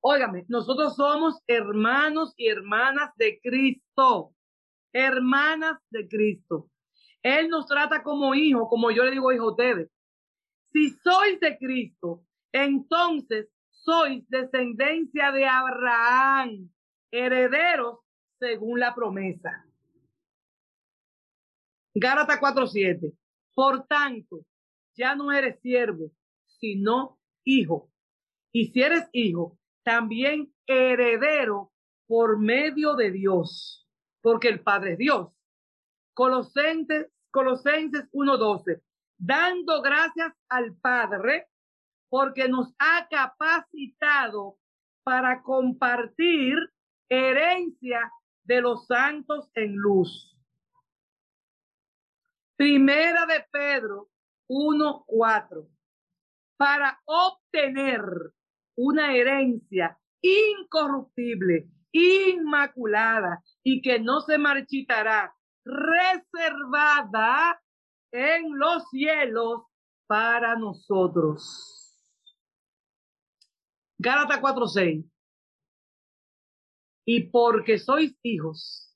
Óigame, nosotros somos hermanos y hermanas de Cristo, hermanas de Cristo. Él nos trata como hijos, como yo le digo hijo a ustedes. Si sois de Cristo, entonces sois descendencia de Abraham, herederos según la promesa. Gálatas 4:7. Por tanto, ya no eres siervo, sino hijo. Y si eres hijo, también heredero por medio de Dios, porque el Padre es Dios. Colosenses, Colosenses 1:12. Dando gracias al Padre porque nos ha capacitado para compartir herencia de los santos en luz. Primera de Pedro 1.4. Para obtener una herencia incorruptible, inmaculada y que no se marchitará, reservada en los cielos para nosotros. Gálatas 4:6. Y porque sois hijos,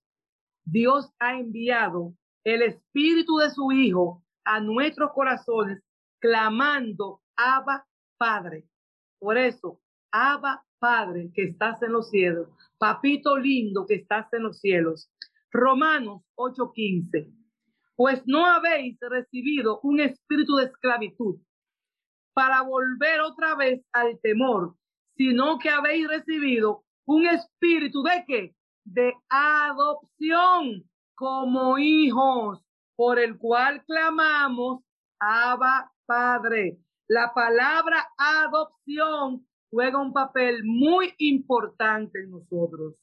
Dios ha enviado el espíritu de su Hijo a nuestros corazones, clamando, Abba Padre. Por eso, Abba Padre que estás en los cielos, papito lindo que estás en los cielos. Romanos 8:15. Pues no habéis recibido un espíritu de esclavitud para volver otra vez al temor, sino que habéis recibido un espíritu de qué? De adopción como hijos, por el cual clamamos, Abba Padre. La palabra adopción juega un papel muy importante en nosotros.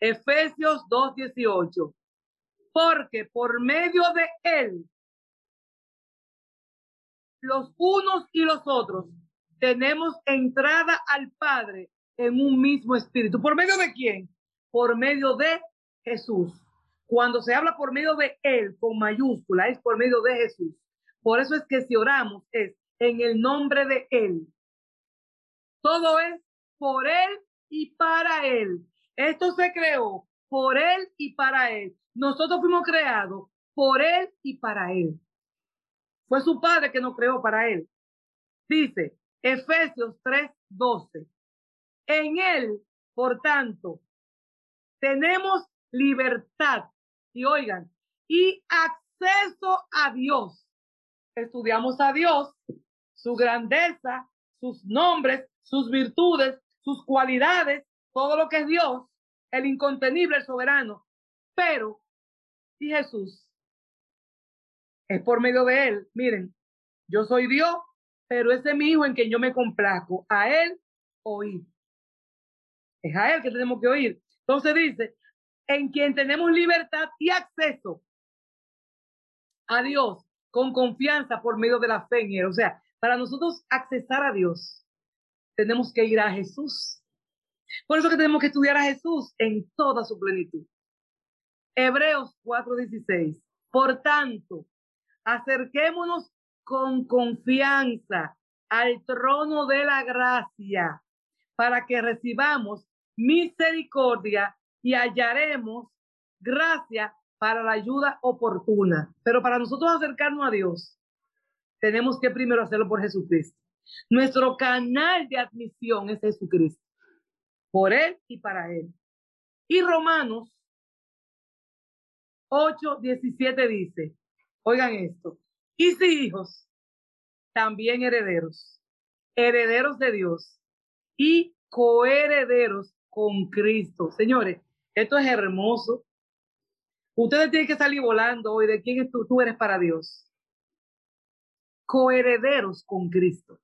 Efesios 2.18. Porque por medio de él, los unos y los otros, tenemos entrada al Padre en un mismo espíritu. ¿Por medio de quién? Por medio de Jesús. Cuando se habla por medio de Él con mayúscula, es por medio de Jesús. Por eso es que si oramos es en el nombre de Él. Todo es por Él y para Él. Esto se creó por Él y para Él. Nosotros fuimos creados por Él y para Él. Fue su Padre que nos creó para Él. Dice Efesios 3:12. En Él, por tanto, tenemos libertad. Y oigan, y acceso a Dios. Estudiamos a Dios, su grandeza, sus nombres, sus virtudes, sus cualidades, todo lo que es Dios, el incontenible, el soberano. Pero, y Jesús, es por medio de él. Miren, yo soy Dios, pero ese es mi hijo en quien yo me complazco. A él oír. Es a él que tenemos que oír. Entonces dice, en quien tenemos libertad y acceso a Dios con confianza por medio de la fe en Él. O sea, para nosotros accesar a Dios, tenemos que ir a Jesús. Por eso que tenemos que estudiar a Jesús en toda su plenitud. Hebreos 4:16. Por tanto, acerquémonos con confianza al trono de la gracia para que recibamos misericordia y hallaremos gracia para la ayuda oportuna. Pero para nosotros acercarnos a Dios, tenemos que primero hacerlo por Jesucristo. Nuestro canal de admisión es Jesucristo. Por Él y para Él. Y Romanos 8, 17 dice, oigan esto, y si hijos, también herederos, herederos de Dios y coherederos con Cristo. Señores, Esto es hermoso. Ustedes tienen que salir volando hoy de quién tú, tú eres para Dios. Coherederos con Cristo.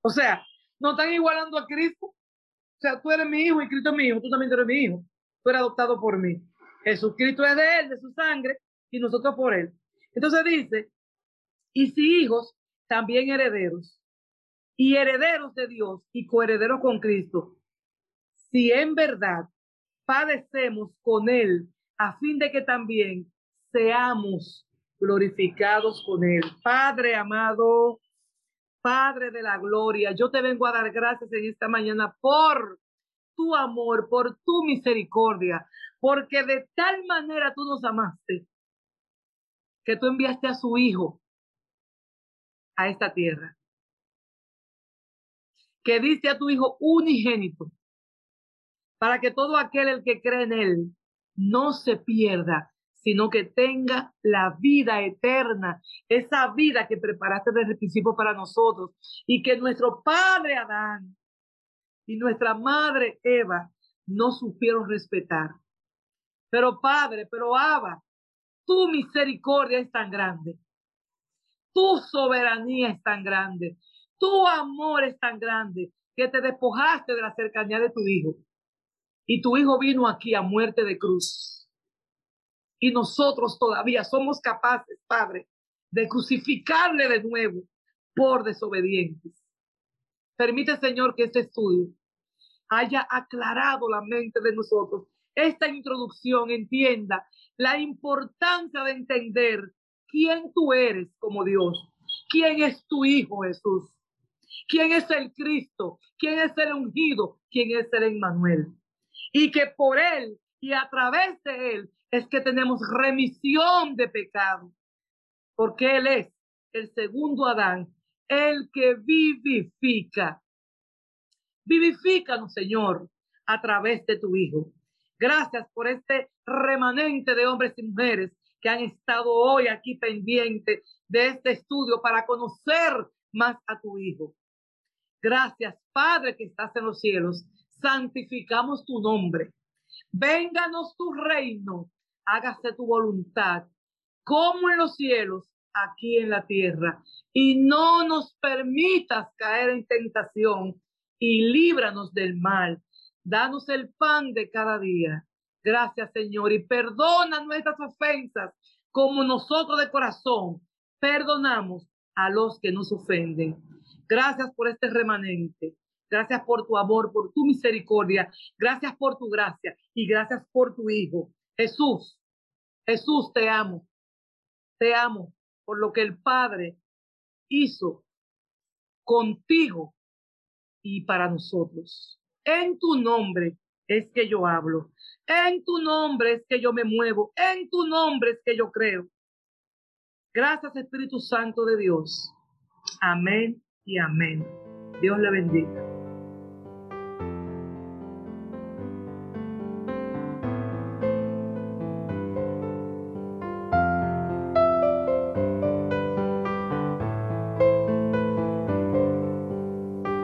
O sea, no están igualando a Cristo. O sea, tú eres mi hijo y Cristo es mi hijo, tú también eres mi hijo. Tú eres adoptado por mí. Jesucristo es de él, de su sangre, y nosotros por él. Entonces dice, y si hijos, también herederos, y herederos de Dios y coherederos con Cristo, si en verdad padecemos con él, a fin de que también seamos glorificados con él. Padre amado, Padre de la gloria, yo te vengo a dar gracias en esta mañana por tu amor, por tu misericordia, porque de tal manera tú nos amaste que tú enviaste a su Hijo a esta tierra. Que diste a tu Hijo unigénito para que todo aquel el que cree en Él no se pierda, sino que tenga la vida eterna, esa vida que preparaste desde el principio para nosotros y que nuestro Padre Adán y nuestra Madre Eva no supieron respetar. Pero Padre, pero Abba, tu misericordia es tan grande, tu soberanía es tan grande, tu amor es tan grande que te despojaste de la cercanía de tu Hijo. Y tu Hijo vino aquí a muerte de cruz. Y nosotros todavía somos capaces, Padre, de crucificarle de nuevo por desobedientes. Permite, Señor, que este estudio haya aclarado la mente de nosotros. Esta introducción entienda la importancia de entender quién tú eres como Dios, quién es tu Hijo Jesús, quién es el Cristo, quién es el ungido, quién es el Emmanuel. Y que por Él y a través de Él es que tenemos remisión de pecado, porque Él es el segundo Adán, el que vivifica. Vivifícanos, Señor, a través de tu Hijo. Gracias por este remanente de hombres y mujeres que han estado hoy aquí pendientes de este estudio para conocer más a tu Hijo. Gracias, Padre que estás en los cielos. Santificamos tu nombre. Vénganos tu reino. Hágase tu voluntad, como en los cielos, aquí en la tierra. Y no nos permitas caer en tentación y líbranos del mal Danos el pan de cada día. Gracias, Señor, y perdona nuestras ofensas como nosotros de corazón perdonamos a los que nos ofenden. Gracias por este remanente. Gracias por tu amor, por tu misericordia. Gracias por tu gracia y gracias por tu Hijo. Jesús, Jesús, te amo. Te amo por lo que el Padre hizo contigo y para nosotros. En tu nombre es que yo hablo. En tu nombre es que yo me muevo. En tu nombre es que yo creo. Gracias Espíritu Santo de Dios. Amén y amén. Dios le bendiga.